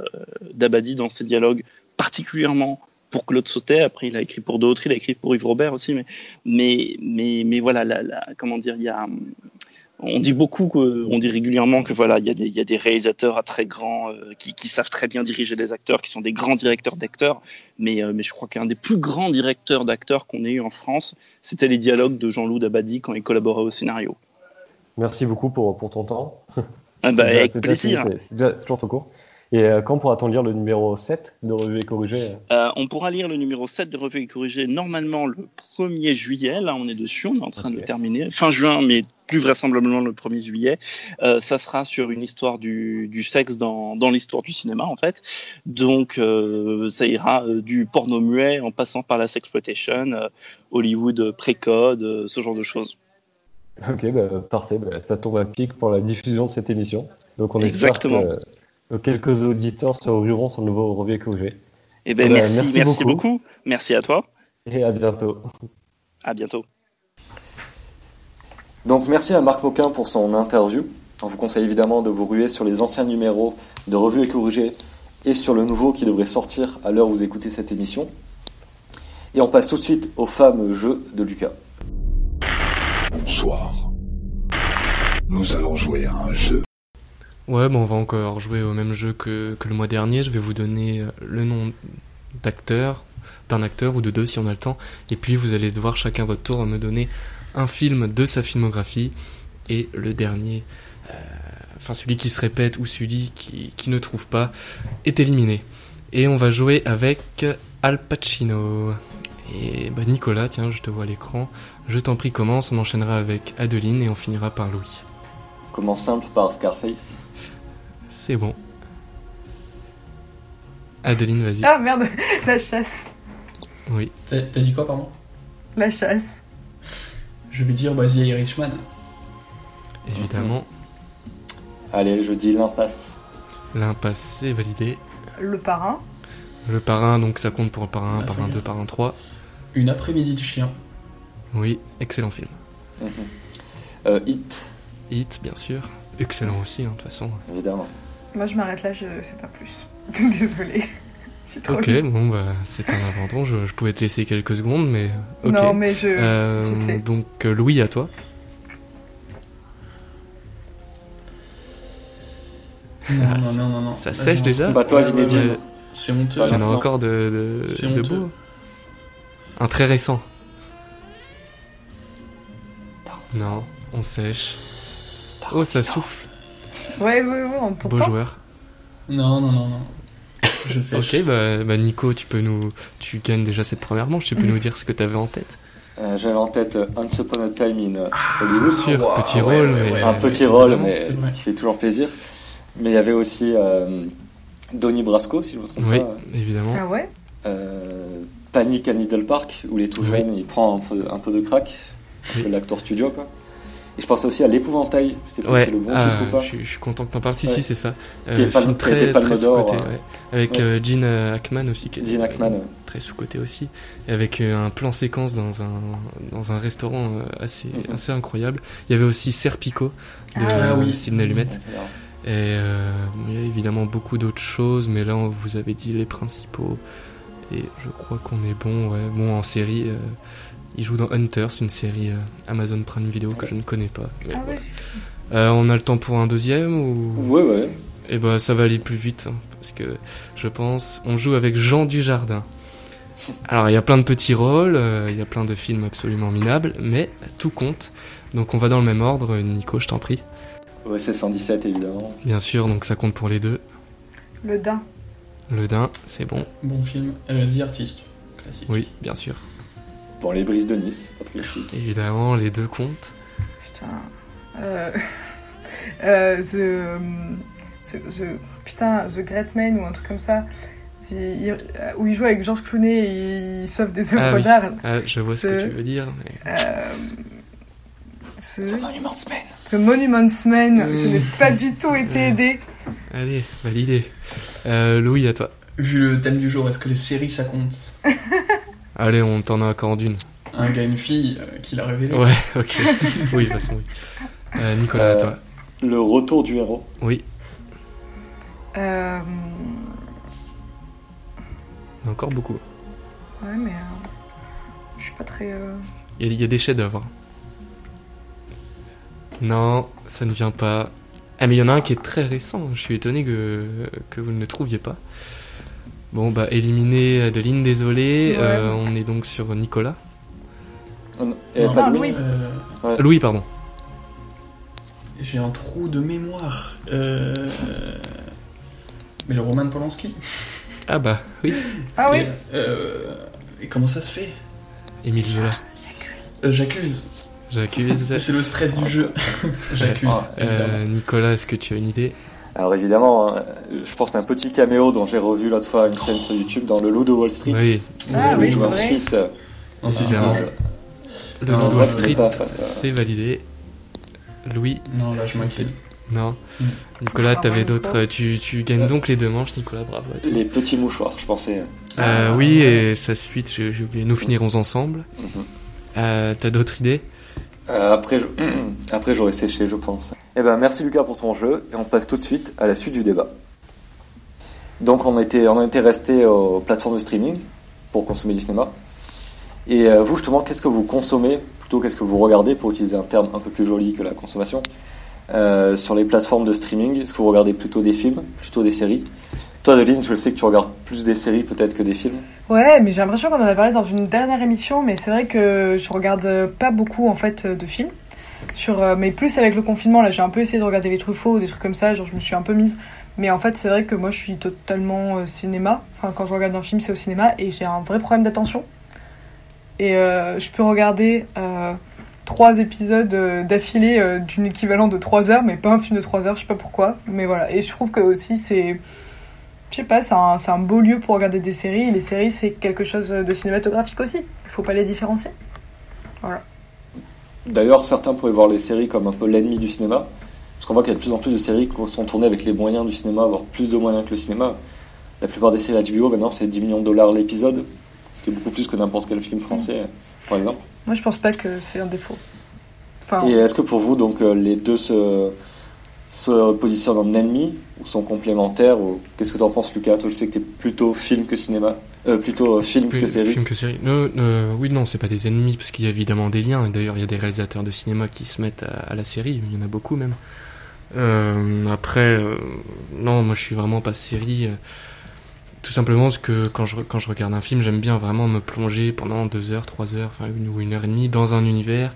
Dabadi dans ces dialogues, particulièrement pour Claude Sautet, après il a écrit pour d'autres, il a écrit pour Yves Robert aussi, mais, mais, mais, mais voilà, comment dire, il y a on dit beaucoup, que, on dit régulièrement que voilà, il y, a des, il y a des réalisateurs à très grands euh, qui, qui, savent très bien diriger des acteurs, qui sont des grands directeurs d'acteurs. Mais, euh, mais je crois qu'un des plus grands directeurs d'acteurs qu'on ait eu en France, c'était les dialogues de Jean-Loup Dabadi quand il collaborait au scénario. Merci beaucoup pour, pour ton temps. Ah bah, (laughs) avec plaisir. C'est toujours trop court. Et euh, quand pourra-t-on lire le numéro 7 de Revue et Corrigé Euh, on pourra lire le numéro 7 de Revue et Corrigé normalement le 1er juillet. Là, on est dessus, on est en train de Ok. le terminer. Fin juin, mais plus vraisemblablement le 1er juillet. Euh, ça sera sur une histoire du, du sexe dans, dans l'histoire du cinéma, en fait. Donc, euh, ça ira euh, du porno muet en passant par la sexploitation, euh, Hollywood pré-code, euh, ce genre de choses. Ok, bah, parfait. bah, ça tombe à pic pour la diffusion de cette émission. Donc on espère Exactement. que, que quelques auditeurs se rueront sur le nouveau Revue Corrigé. Eh ben, Bah, merci, merci merci, beaucoup. beaucoup. Merci à toi. Et à bientôt. À bientôt. Donc merci à Marc Moquin pour son interview. On vous conseille évidemment de vous ruer sur les anciens numéros de Revue et Corrigé et sur le nouveau qui devrait sortir à l'heure où vous écoutez cette émission. Et on passe tout de suite au fameux jeu de Lucas. Bonsoir. Nous allons jouer à un jeu. Ouais, bon, on va encore jouer au même jeu que, que le mois dernier. Je vais vous donner euh, le nom d'acteur, d'un acteur ou de deux si on a le temps. Et puis vous allez devoir chacun votre tour me donner un film de sa filmographie. Et le dernier, euh, enfin celui qui se répète ou celui qui, qui ne trouve pas, est éliminé. Et on va jouer avec Al Pacino. Et bah Nicolas, tiens, je te vois à l'écran. Je t'en prie, commence. On enchaînera avec Adeline et on finira par Louis. Commence simple par Scarface. C'est bon. Adeline, vas-y. Ah merde, (laughs) la chasse. Oui. T'as dit quoi, pardon? La chasse. Je vais dire The Irishman. Évidemment, Allez, je dis l'impasse. l'impasse, c'est validé. Le parrain. Le parrain, donc ça compte pour le parrain, Ah, parrain c'est 2, bien. parrain 3. Une après-midi de chien. Oui, excellent film. Mhm. Euh, Hit, Hit, bien sûr. Excellent aussi, hein, de toute façon. évidemment. Moi je m'arrête là, je sais pas plus. (laughs) Désolée. (laughs) Je suis trop Ok, bon, bah, c'est un abandon. Je, je pouvais te laisser quelques secondes, mais. Ok. Non mais je, Euh, sais. donc, euh, Louis, à toi. Non, non, non, non, non. Ça sèche j'en déjà Bah, toi, Ouais, ouais, Zinedine. ouais. C'est honteux. J'en ai encore de, de, beaux. Un très récent. Non, on sèche. Oh, ça souffle. Ouais, ouais, ouais, on Beau t'entend. joueur. Non, non, non, non. Je sais. Ok, bah, bah Nico, tu peux nous, tu gagnes déjà cette première manche. Tu peux nous dire ce que t'avais en tête. Euh, J'avais en tête euh, Once Upon a Time in euh, Hollywood. Bien sûr, wow, petit rôle, ouais, mais ouais. un petit rôle, mais qui fait toujours plaisir. Mais il y avait aussi euh, Donnie Brasco, si je ne me trompe Oui, pas. évidemment. Ah ouais? Euh, Panic à Needle Park, où il est tout Oui. jeune, il prend un peu, un peu de crack. Oui. L'acteur studio, quoi. Et je pensais aussi à L'Épouvantail, c'est pas Ouais, le bon ah, titre ou pas. je, suis- je suis content que t'en parles. Si, Ouais. si, c'est ça. Qui est Euh, pas- film qui a été très, Palme très d'Or, sous-côté, hein. ouais. Avec Ouais. euh, Gene Hackman aussi. Qui est Gene Hackman, ouais. Très sous-côté aussi. Et avec euh, un plan séquence dans un, dans un restaurant euh, assez, Mhm. assez incroyable. Il y avait aussi Serpico de Ah euh, oui. Sidney Lumet. Et euh, il y a évidemment beaucoup d'autres choses, mais là, on vous avez dit les principaux. Et je crois qu'on est bon, ouais. Bon, en série, euh, il joue dans Hunters, une série euh, Amazon Prime Video que je ne connais pas. Ah voilà. ouais. Euh, on a le temps pour un deuxième ou? Ouais, ouais. Eh ben, ça va aller plus vite hein, parce que je pense on joue avec Jean Dujardin. Alors il y a plein de petits rôles, euh, il y a plein de films absolument minables, mais tout compte. Donc on va dans le même ordre. Nico, je t'en prie. Ouais, c'est 117, évidemment. Bien sûr, donc ça compte pour les deux. Le daim. Le Dain, c'est bon. Bon film. Euh, The Artist. Classique. Oui, bien sûr. Bon, Les Brises de Nice, pas. Évidemment, les deux comptent. Putain. Euh... (laughs) euh, the... the... the- Putain, The Great Man ou un truc comme ça. Il- euh, Où il joue avec Georges Clooney et il sauve des œuvres Ah oui. d'art. Ah, je vois ce Ce- que tu veux dire. mais- Euh... ce- The Monuments Man. The Monuments Man. Mmh. Je n'ai pas du tout été aidée. Allez, validé. Euh, Louis, à toi. Vu le thème du jour, est-ce que les séries ça compte? (laughs) Allez, on t'en a encore d'une. Un gars, une fille euh, qui l'a révélé. Ouais, ok. (laughs) oui, de toute façon, oui. Euh, Nicolas, à Euh, toi. Le retour du héros. Oui, Euh... il y en a encore beaucoup. Ouais, mais... euh, Je suis pas très... euh, Il y, a- il y a des chefs-d'œuvre. Non, ça ne vient pas. Ah, mais il y en a un qui est très récent. Je suis étonné que, que vous ne le trouviez pas. Bon, bah, éliminé Adeline, désolé. Ouais. Euh, on est donc sur Nicolas. Non, pas Ah, de Louis. Euh, Louis, pardon. J'ai un trou de mémoire. Euh... Mais le Roman Polanski Ah bah oui, Ah oui Et, euh, et comment ça se fait? Émile Zola. Euh, J'accuse. J'accuse. (laughs) C'est le stress du jeu. (laughs) J'accuse. Euh, Nicolas, est-ce que tu as une idée? Alors évidemment, hein, je pense à un petit caméo dont j'ai revu l'autre fois une chaîne sur YouTube dans Le Loup de Wall Street. Oui, Ah oui, c'est vrai. Suisse. euh, Non, du Évidemment. bon. le Loup de moi, Wall je Street, à- c'est validé. Louis, Non, là, je m'inquiète. non. Mm. Nicolas, Ah, t'avais d'autres. Tu, tu gagnes donc les deux manches, Nicolas, bravo. Les petits mouchoirs, je pensais. Euh, oui, et sa suite, j'ai j'ai oublié. Nous finirons ensemble. Mhm. Euh, T'as d'autres idées? Euh, après, je- (clears throat) j'aurais séché, je pense. Eh ben, merci Lucas pour ton jeu, et on passe tout de suite à la suite du débat. Donc, on était, on était resté aux plateformes de streaming pour consommer du cinéma. Et euh, vous, justement, qu'est-ce que vous consommez? Plutôt qu'est-ce que vous regardez, pour utiliser un terme un peu plus joli que la consommation, euh, sur les plateformes de streaming Est-ce que vous regardez plutôt des films, plutôt des séries? Toi, Adeline, je sais que tu regardes plus des séries peut-être que des films. Ouais, mais j'ai l'impression qu'on en a parlé dans une dernière émission, mais c'est vrai que je regarde pas beaucoup en fait de films. Sur, euh, mais plus avec le confinement, là j'ai un peu essayé de regarder les Truffaut ou des trucs comme ça, genre je me suis un peu mise. Mais en fait, c'est vrai que moi je suis totalement euh, cinéma. Enfin, quand je regarde un film, c'est au cinéma et j'ai un vrai problème d'attention. Et euh, je peux regarder euh, trois épisodes d'affilée d'une équivalent de 3 heures, mais pas un film de 3 heures, je sais pas pourquoi. Mais voilà. Et je trouve que aussi c'est je sais pas, c'est un, c'est un beau lieu pour regarder des séries. Et les séries, c'est quelque chose de cinématographique aussi. Il faut pas les différencier. D'ailleurs, certains pourraient voir les séries comme un peu l'ennemi du cinéma, parce qu'on voit qu'il y a de plus en plus de séries qui sont tournées avec les moyens du cinéma, voire plus de moyens que le cinéma. La plupart des séries HBO, maintenant, c'est 10 millions de dollars l'épisode, ce qui est beaucoup plus que n'importe quel film français, par exemple. Moi, je pense pas que c'est un défaut. Enfin, Et est-ce que pour vous, donc, euh, les deux se, se positionnent en ennemi, ou sont complémentaires, ou qu'est-ce que tu en penses, Lucas? Toi, je sais que tu es plutôt film que cinéma, euh, plutôt euh, film Plus- que série. Film que série. Non, euh, oui, non, c'est pas des ennemis parce qu'il y a évidemment des liens. Et d'ailleurs, il y a des réalisateurs de cinéma qui se mettent à, à la série. Il y en a beaucoup même. Euh, après, euh, non, moi je suis vraiment pas série. euh, tout simplement parce que quand je, quand je regarde un film, j'aime bien vraiment me plonger pendant deux heures, trois heures, enfin une ou une heure et demie dans un univers,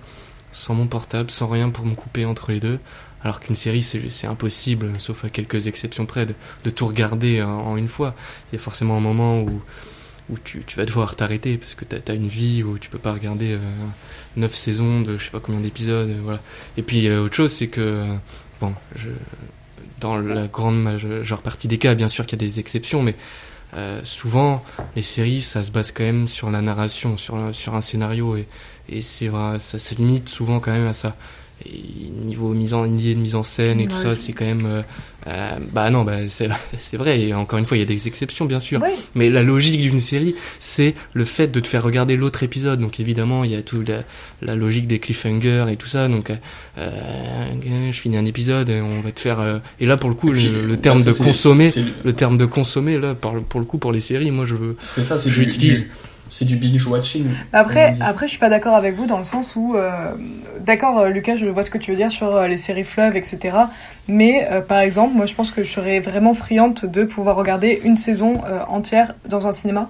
sans mon portable, sans rien pour me couper entre les deux. Alors qu'une série, c'est impossible, sauf à quelques exceptions près, de, de tout regarder en, une fois. Il y a forcément un moment où, où tu, tu vas devoir t'arrêter parce que t'as as une vie où tu peux pas regarder euh, neuf saisons de je sais pas combien d'épisodes, euh, voilà. Et puis euh, autre chose, c'est que euh, bon, je, dans la grande majeure partie des cas, bien sûr qu'il y a des exceptions, mais euh, souvent les séries, ça se base quand même sur la narration, sur sur un scénario et et c'est ça se limite souvent quand même à ça. Et niveau mise en idée de mise en scène et tout ça, c'est quand même euh, euh, bah non, bah c'est (laughs) c'est vrai. Et encore une fois, il y a des exceptions bien sûr. Mais la logique d'une série, c'est le fait de te faire regarder l'autre épisode. Donc évidemment, il y a toute la, la logique des cliffhangers et tout ça. Donc euh, je finis un épisode et on va te faire. euh, et là, pour le coup, puis, le, le bah, terme ça, de consommer, le terme de consommer là, pour le coup, pour les séries, moi je veux. C'est ça, c'est J'utilise. du- c'est du binge watching. Après, après, je suis pas d'accord avec vous dans le sens où, euh, d'accord, euh, Lucas, je vois ce que tu veux dire sur euh, les séries fleuves, etc. Mais euh, par exemple, moi, je pense que je serais vraiment friande de pouvoir regarder une saison euh, entière dans un cinéma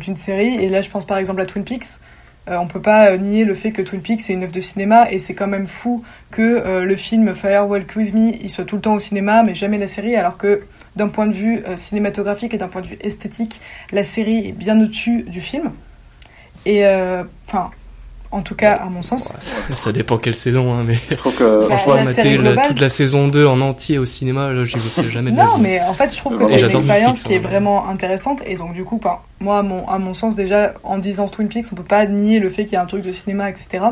d'une série. Et là, je pense par exemple à Twin Peaks. Euh, on peut pas euh, nier le fait que Twin Peaks c'est une œuvre de cinéma et c'est quand même fou que euh, le film Fire Walk With Me il soit tout le temps au cinéma mais jamais la série alors que d'un point de vue euh, cinématographique et d'un point de vue esthétique la série est bien au-dessus du film. Et euh, enfin en tout cas à mon sens Ouais, ça, ça dépend quelle saison, hein, mais Je trouve que, Bah, franchement, la mater globale- toute la saison 2 en entier au cinéma, là, j'y vais jamais de la Non, vie. mais en fait, je trouve que c'est une expérience Twin qui est Peaks, hein. vraiment intéressante. Et donc, du coup, ben, moi, à mon, à mon sens, déjà, en disant Twin Peaks, on peut pas nier le fait qu'il y a un truc de cinéma, etc.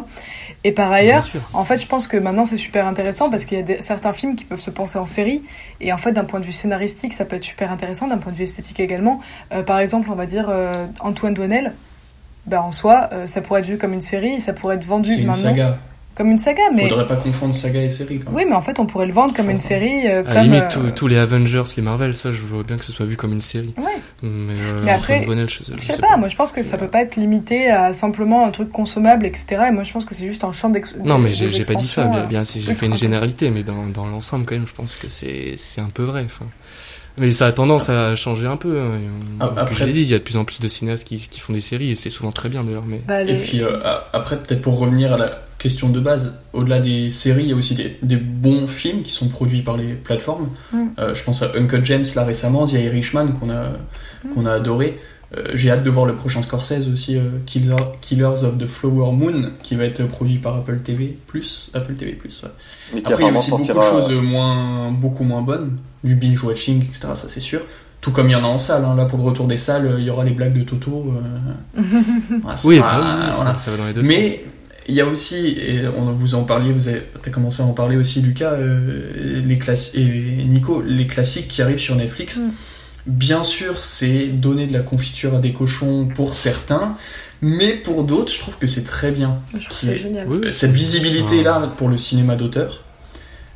Et par ailleurs, en fait, je pense que maintenant, c'est super intéressant parce qu'il y a des- certains films qui peuvent se penser en série. Et en fait, d'un point de vue scénaristique, ça peut être super intéressant, d'un point de vue esthétique également. Euh, par exemple, on va dire euh, Antoine Douanel. Ben, en soi, euh, ça pourrait être vu comme une série, ça pourrait être vendu une maintenant saga. comme une saga. Mais Faudrait pas confondre saga et série. Quand même. oui, mais en fait, on pourrait le vendre comme une série. euh, À comme, limite, euh, tous- les Avengers, les Marvel, ça, je veux bien que ce soit vu comme une série. Ouais. Mais, euh, Mais après, je, Je sais pas, moi je pense que ça peut pas être limité à simplement un truc consommable, etc. Et moi je pense que c'est juste un champ d'ex. Non, mais j'ai pas dit ça. Bien, bien si j'ai fait une généralité, mais dans, dans l'ensemble, quand même, je pense que c'est c'est un peu vrai. Enfin, mais ça a tendance à changer un peu. hein. On- Ah, après- je l'ai dit, il y a de plus en plus de cinéastes qui, qui font des séries, et c'est souvent très bien d'ailleurs. Mais Bah, les- Et puis euh, après, peut-être pour revenir à la, question de base. Au-delà des séries, il y a aussi des, des bons films qui sont produits par les plateformes. Mm. Euh, je pense à Uncle James là récemment, The Irishman qu'on a, qu'on a adoré. Euh, J'ai hâte de voir le prochain Scorsese aussi, euh, Killer- Killers of the Flower Moon, qui va être produit par Apple TV+. Apple TV+, ouais. Mais qui Après, il y a aussi beaucoup de choses moins, beaucoup moins bonnes, du binge-watching, etc., ça c'est sûr. Tout comme il y en a en salle, hein. là pour le retour des salles, il y aura les blagues de Toto. euh, (laughs) voilà, Oui, pas- bah oui, ça- voilà. ça va dans les deux. Mais il y a aussi, et on vous en parliez, vous avez as commencé à en parler aussi, Lucas, euh, les classes et Nico, les classiques qui arrivent sur Netflix. Mm. Bien sûr, c'est donner de la confiture à des cochons pour certains, mais pour d'autres, je trouve que c'est très bien. Je trouve Qui ça est- génial. Oui, Cette visibilité-là pour le cinéma d'auteur.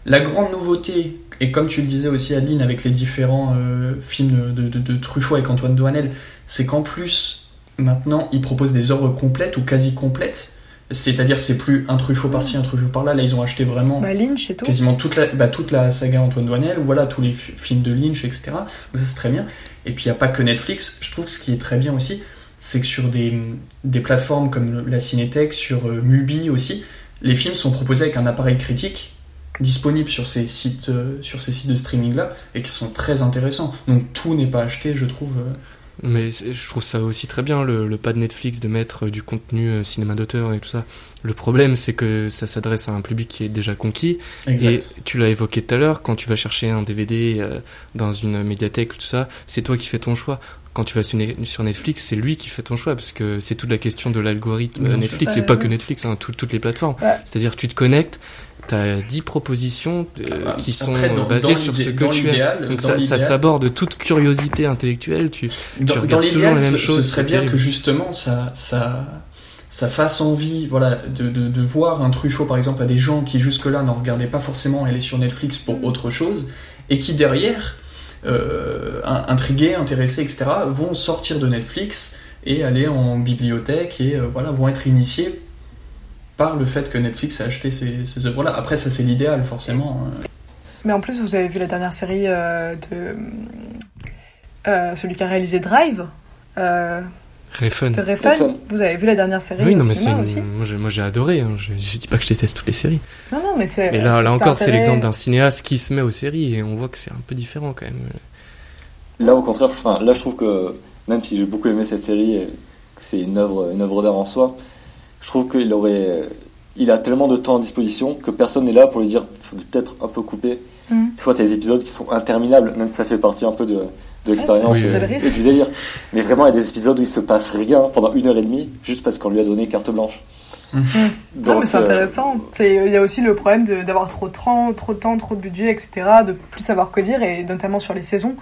La grande nouveauté, et comme tu le disais aussi Adeline avec les différents euh, films de, de- de Truffaut avec Antoine Douanel, c'est qu'en plus, maintenant, ils proposent des œuvres complètes ou quasi complètes. C'est-à-dire, c'est plus un Truffaut par-ci, un Truffaut par-là. Là, ils ont acheté vraiment Bah, Lynch et tout. quasiment toute la, bah, toute la saga Antoine Douanel, ou voilà, tous les fi- films de Lynch, etc. Donc ça, c'est très bien. Et puis, il n'y a pas que Netflix. Je trouve que ce qui est très bien aussi, c'est que sur des, des plateformes comme la Cinétech, sur euh, Mubi aussi, les films sont proposés avec un appareil critique disponible sur ces sites, euh, sur ces sites de streaming-là, et qui sont très intéressants. Donc, tout n'est pas acheté, je trouve. euh, Mais c'est- je trouve ça aussi très bien, le, le pas de Netflix de mettre euh, du contenu euh, cinéma d'auteur et tout ça. Le problème, c'est que ça s'adresse à un public qui est déjà conquis. Exact. Et tu l'as évoqué tout à l'heure, quand tu vas chercher un DVD euh, dans une médiathèque, tout ça, c'est toi qui fais ton choix. Quand tu vas sur Ne- sur Netflix, c'est lui qui fait ton choix, parce que c'est toute la question de l'algorithme. Netflix, et pas que Netflix, hein, tout- toutes les plateformes. Ouais. C'est-à-dire, tu te connectes, t'as 10 propositions euh, qui sont Après, dans- basées dans sur ce que tu l'idéal- Donc ça, s'aborde toute curiosité intellectuelle. Tu, Dans, regardes dans toujours l'idéal, les mêmes ce, choses, ce serait bien terrible. que justement ça, ça, ça fasse envie voilà, de, de, de voir un Truffaut par exemple à des gens qui jusque-là n'en regardaient pas forcément aller sur Netflix pour Mm. autre chose et qui derrière, euh, in- intrigués, intéressés, etc., vont sortir de Netflix et aller en bibliothèque et euh, voilà, vont être initiés par le fait que Netflix a acheté ces, ces œuvres-là. Après, ça c'est l'idéal forcément. Mais en plus, vous avez vu la dernière série euh, de. euh, celui qui a réalisé Drive euh, Refn. de Refn. Refn. Vous avez vu la dernière série Oui, non, mais cinéma aussi moi j'ai, adoré. hein. Je, je dis pas que je déteste toutes les séries. Non, non, mais c'est. Là, là encore, c'est l'exemple d'un cinéaste qui se met aux séries et on voit que c'est un peu différent quand même. Là, au contraire, enfin, là, je trouve que même si j'ai beaucoup aimé cette série, c'est une œuvre, une œuvre d'art en soi, je trouve qu'il aurait, il a tellement de temps à disposition que personne n'est là pour lui dire, faut peut-être un peu couper. Mhm. Des fois, t'as des épisodes qui sont interminables, même si ça fait partie un peu de, de l'expérience c'est- et, le du délire. Mais vraiment, il y a des épisodes où il se passe rien pendant une heure et demie, juste parce qu'on lui a donné carte blanche. Non, Donc, mais c'est euh, intéressant. Il y a aussi le problème d'avoir trop de temps, trop de temps, trop de budget, etc., de plus savoir que dire, et notamment sur les saisons.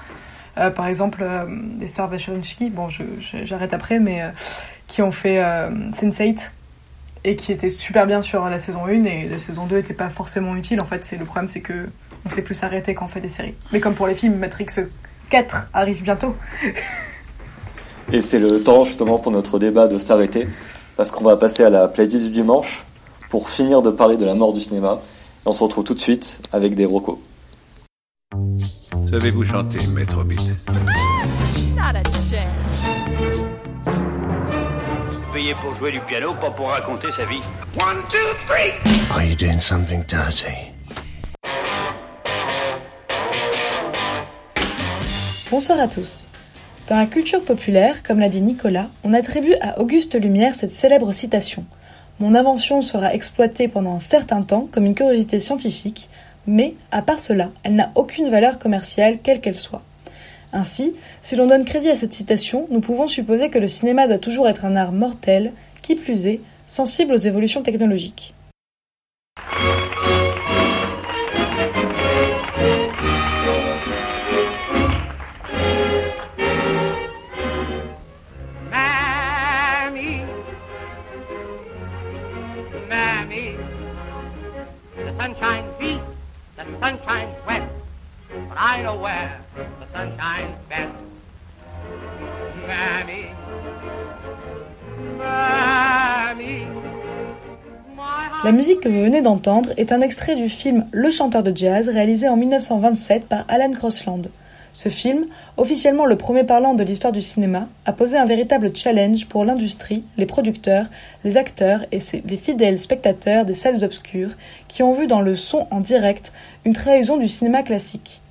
Euh, par exemple, euh, les sœurs Wachowski, bon, je- je- j'arrête après, mais euh, qui ont fait euh, Sense8 et qui étaient super bien sur la saison 1 et la saison 2 n'était pas forcément utile. En fait, c'est le problème, c'est que on sait plus s'arrêter quand on fait des séries. Mais comme pour les films, Matrix 4 arrive bientôt. Et c'est le temps justement pour notre débat de s'arrêter, parce qu'on va passer à la playlist du dimanche pour finir de parler de la mort du cinéma. Et on se retrouve tout de suite avec des rocos. Savez-vous chanter, Maître Hobbit? Not a chance. Payé pour jouer du piano, pas pour raconter sa vie. One, two, three. Are you doing something dirty? Bonsoir à tous. Dans la culture populaire, comme l'a dit Nicolas, on attribue à Auguste Lumière cette célèbre citation Mon invention sera exploitée pendant un certain temps comme une curiosité scientifique, mais, à part cela, elle n'a aucune valeur commerciale, quelle qu'elle soit. Ainsi, si l'on donne crédit à cette citation, nous pouvons supposer que le cinéma doit toujours être un art mortel, qui plus est, sensible aux évolutions technologiques. La musique que vous venez d'entendre est un extrait du film Le chanteur de jazz réalisé en 1927 par Alan Crosland. Ce film, officiellement le premier parlant de l'histoire du cinéma, a posé un véritable challenge pour l'industrie, les producteurs, les acteurs et les fidèles spectateurs des salles obscures qui ont vu dans le son en direct une trahison du cinéma classique.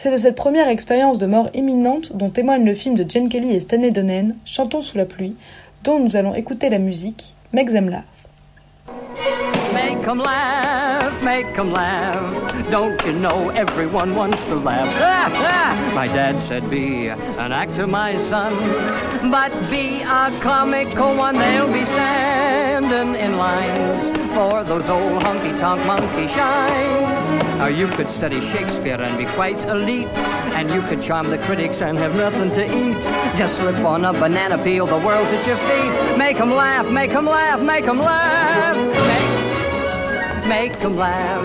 C'est de cette première expérience de mort imminente dont témoigne le film de Jane Kelly et Stanley Donen, Chantons sous la pluie, dont nous allons écouter la musique, Make Them Laugh. Make 'em laugh, make 'em laugh. Don't you know everyone wants to laugh? Ah, (laughs) ah. My dad said, Be an actor, my son, but be a comical one. They'll be standing in lines for those old honky tonk monkey shines. Or you could study Shakespeare and be quite elite, and you could charm the critics and have nothing to eat. Just slip on a banana peel, the world's at your feet. Make 'em laugh, make 'em laugh, make 'em laugh. Make, make 'em laugh.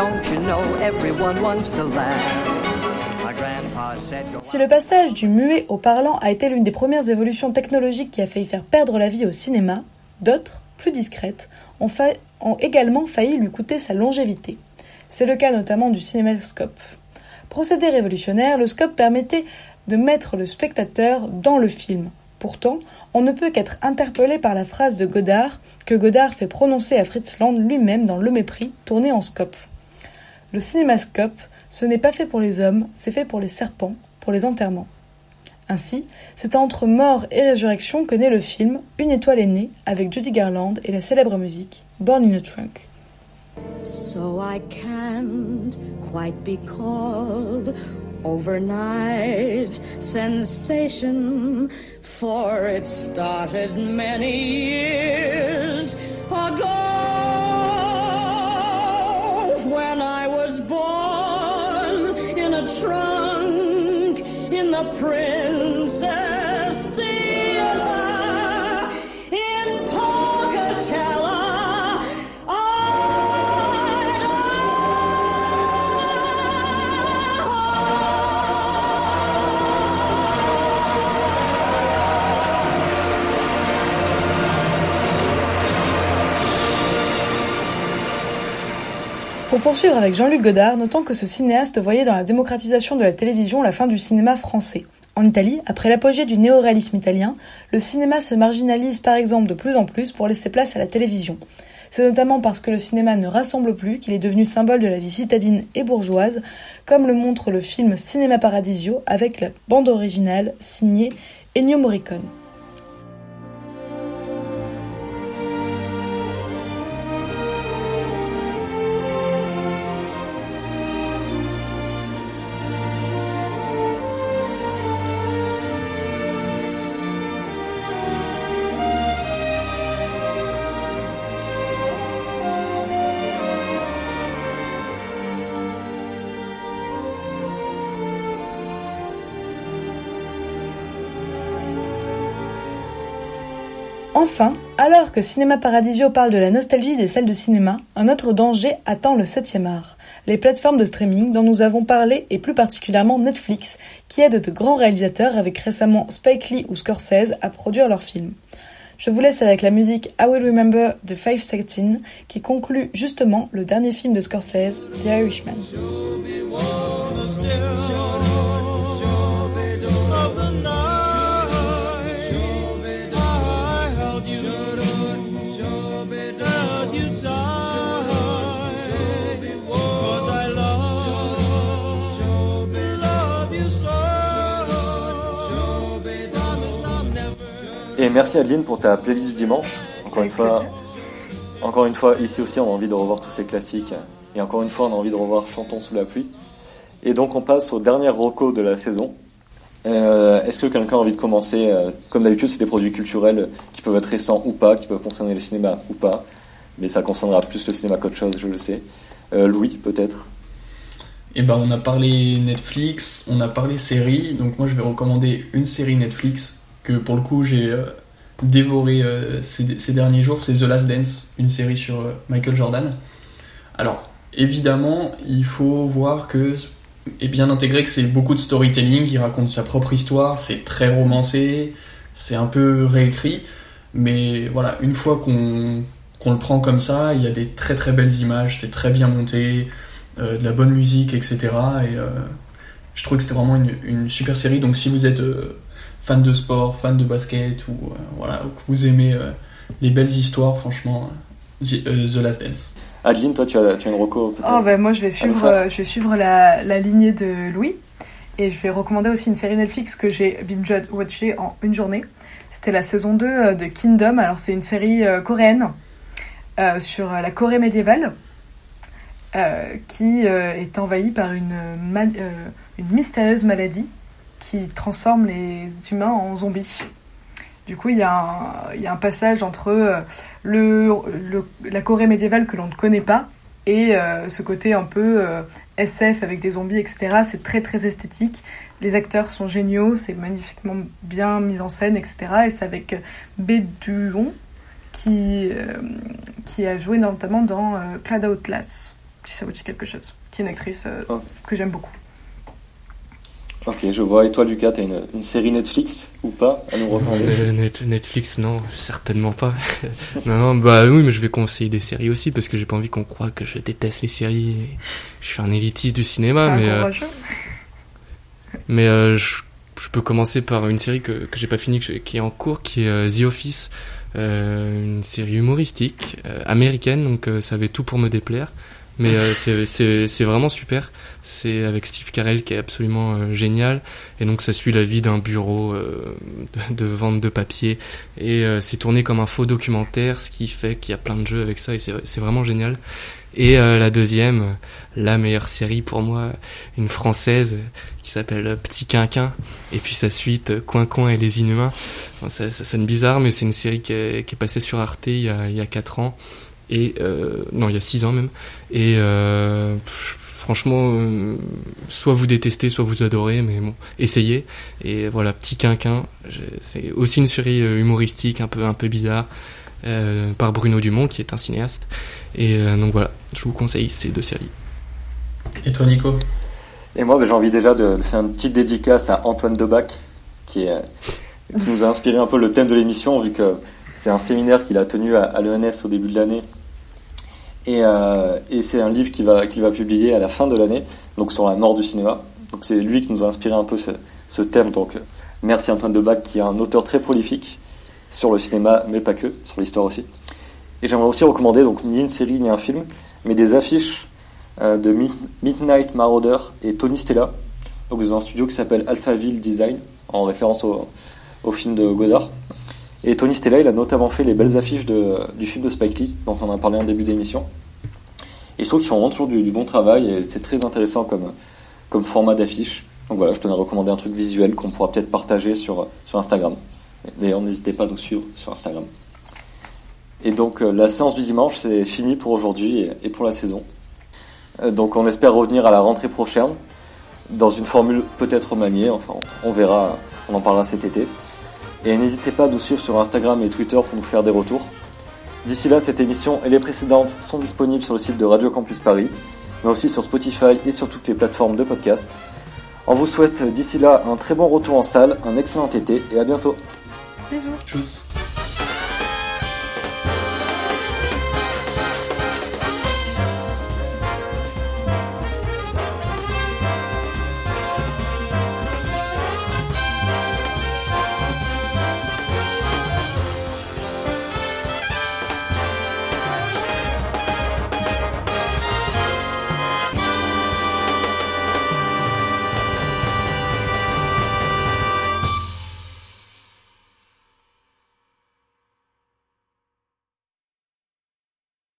Don't you know everyone wants to laugh? My grandpa said, "Go Si le passage du muet au parlant a été l'une des premières évolutions technologiques qui a failli faire perdre la vie au cinéma, d'autres, plus discrètes, ont, fa- ont également failli lui coûter sa longévité. C'est le cas notamment du cinémascope. Procédé révolutionnaire, le scope permettait de mettre le spectateur dans le film. Pourtant, on ne peut qu'être interpellé par la phrase de Godard que Godard fait prononcer à Fritz Lang lui-même dans Le Mépris, tourné en scope. Le cinémascope, ce n'est pas fait pour les hommes, c'est fait pour les serpents, pour les enterrements. Ainsi, c'est entre mort et résurrection que naît le film Une étoile est née avec Judy Garland et la célèbre musique Born in a Trunk. So I can't quite be called overnight sensation, for it started many years poursuivre avec Jean-Luc Godard, notons que ce cinéaste voyait dans la démocratisation de la télévision la fin du cinéma français. En Italie, après l'apogée du néoréalisme italien, le cinéma se marginalise par exemple de plus en plus pour laisser place à la télévision. C'est notamment parce que le cinéma ne rassemble plus qu'il est devenu symbole de la vie citadine et bourgeoise, comme le montre le film Cinéma Paradisio avec la bande originale signée Ennio Morricone. Enfin, alors que Cinéma Paradisio parle de la nostalgie des salles de cinéma, un autre danger attend le 7e art. Les plateformes de streaming dont nous avons parlé et plus particulièrement Netflix, qui aide de grands réalisateurs avec récemment Spike Lee ou Scorsese à produire leurs films. Je vous laisse avec la musique I Will Remember de Five Seconds qui conclut justement le dernier film de Scorsese, The Irishman. Merci Adeline pour ta playlist du dimanche. Encore une fois, encore une fois, ici aussi, on a envie de revoir tous ces classiques. Et encore une fois, on a envie de revoir Chantons sous la pluie. Et donc, on passe au dernier roco de la saison. Euh, Est-ce que quelqu'un a envie de commencer euh, Comme d'habitude, c'est des produits culturels qui peuvent être récents ou pas, qui peuvent concerner le cinéma ou pas. Mais ça concernera plus le cinéma qu'autre chose, je le sais. Euh, Louis, peut-être? Eh ben, on a parlé Netflix, on a parlé séries. Donc, moi, je vais recommander une série Netflix que pour le coup j'ai euh, dévoré euh, ces, derniers jours. C'est The Last Dance, une série sur euh, Michael Jordan. Alors, évidemment, il faut voir que est bien intégré que c'est beaucoup de storytelling. Il raconte sa propre histoire. C'est très romancé. C'est un peu réécrit. Mais voilà, une fois qu'on qu'on le prend comme ça, il y a des très très belles images. C'est très bien monté. de la bonne musique, etc. Et Je trouve que c'était vraiment une, super série. Donc si vous êtes euh, fan de sport, fan de basket ou euh, voilà, ou que vous aimez euh, les belles histoires, franchement, euh, The, euh, The Last Dance. Adeline, toi, tu as, tu as une reco Oh, ben moi, je vais suivre, euh, je vais suivre la, la lignée de Louis. Et je vais recommander aussi une série Netflix que j'ai binge-watché en une journée. C'était la saison 2 euh, de Kingdom. Alors, c'est une série euh, coréenne euh, sur la Corée médiévale euh, qui euh, est envahie par une, euh, une mystérieuse maladie qui transforme les humains en zombies. Du coup, il y, a un- il y a un passage entre euh, le, le- la Corée médiévale que l'on ne connaît pas et euh, ce côté un peu euh, SF avec des zombies, etc. C'est très très esthétique. Les acteurs sont géniaux, c'est magnifiquement bien mis en scène, etc. Et c'est avec Bae qui, euh, qui a joué notamment dans Cloud Atlas, si ça vous dit quelque chose, qui est une actrice Oh. que j'aime beaucoup. Ok, je vois. Et toi, Lucas, t'as une, une série Netflix ou pas à nous recommander Euh, Net- Netflix, non, certainement pas. (laughs) non, non, bah oui, mais je vais conseiller des séries aussi parce que j'ai pas envie qu'on croie que je déteste les séries. et Je suis un élitiste du cinéma, un mais euh, mais euh, je, je peux commencer par une série que, que j'ai pas fini, que j'ai- qui est en cours, qui est euh, The Office, euh, une série humoristique euh, américaine, donc euh, ça avait tout pour me déplaire. Mais euh, c'est- vraiment super. C'est avec Steve Carell qui est absolument euh, génial. Et donc ça suit la vie d'un bureau euh, de, vente de papier. Et c'est tourné comme un faux documentaire, ce qui fait qu'il y a plein de jeux avec ça. Et c'est vraiment génial. Et euh, la deuxième, la meilleure série pour moi, une française qui s'appelle Petit Quinquin. Et puis sa suite, Coin Coin et les Inhumains. Ça, ça sonne bizarre, mais c'est une série qui est, qui est passée sur Arte il y a, il y a 4 ans. Et euh, non, il y a 6 ans même. Et euh, pff, franchement, euh, soit vous détestez, soit vous adorez, mais bon, essayez. Et voilà, Petit Quinquin, c'est aussi une série euh, humoristique, un peu, un peu bizarre, euh, par Bruno Dumont, qui est un cinéaste. Et euh, donc voilà, je vous conseille ces deux séries. Et toi, Nico? Et moi, ben, j'ai envie déjà de, de faire une petite dédicace à Antoine Debac, qui, est, qui nous a inspiré un peu le thème de l'émission, vu que c'est un séminaire qu'il a tenu à, à l'ENS au début de l'année. Et, euh, et c'est un livre qu'il va, qu'il va publier à la fin de l'année, donc sur la mort du cinéma. Donc c'est lui qui nous a inspiré un peu ce, thème. Donc euh, merci Antoine Debac, qui est un auteur très prolifique sur le cinéma, mais pas que, sur l'histoire aussi. Et j'aimerais aussi recommander, donc ni une série ni un film, mais des affiches euh, de Mi- Midnight Marauder et Tony Stella, donc dans un studio qui s'appelle Alphaville Design, en référence au, au film de Godard. Et Tony Stella, il a notamment fait les belles affiches de, du film de Spike Lee, dont on a parlé en début d'émission. Et je trouve qu'ils font vraiment toujours du, bon travail et c'est très intéressant comme, comme format d'affiche. Donc voilà, je tenais à recommander un truc visuel qu'on pourra peut-être partager sur, sur Instagram. D'ailleurs, n'hésitez pas à nous suivre sur Instagram. Et donc, euh, la séance du dimanche, c'est fini pour aujourd'hui et, et pour la saison. Euh, donc, on espère revenir à la rentrée prochaine dans une formule peut-être remaniée. Enfin, on verra, on en parlera cet été. Et n'hésitez pas à nous suivre sur Instagram et Twitter pour nous faire des retours. D'ici là, cette émission et les précédentes sont disponibles sur le site de Radio Campus Paris, mais aussi sur Spotify et sur toutes les plateformes de podcast. On vous souhaite d'ici là un très bon retour en salle, un excellent été et à bientôt. Bisous. Tchuss.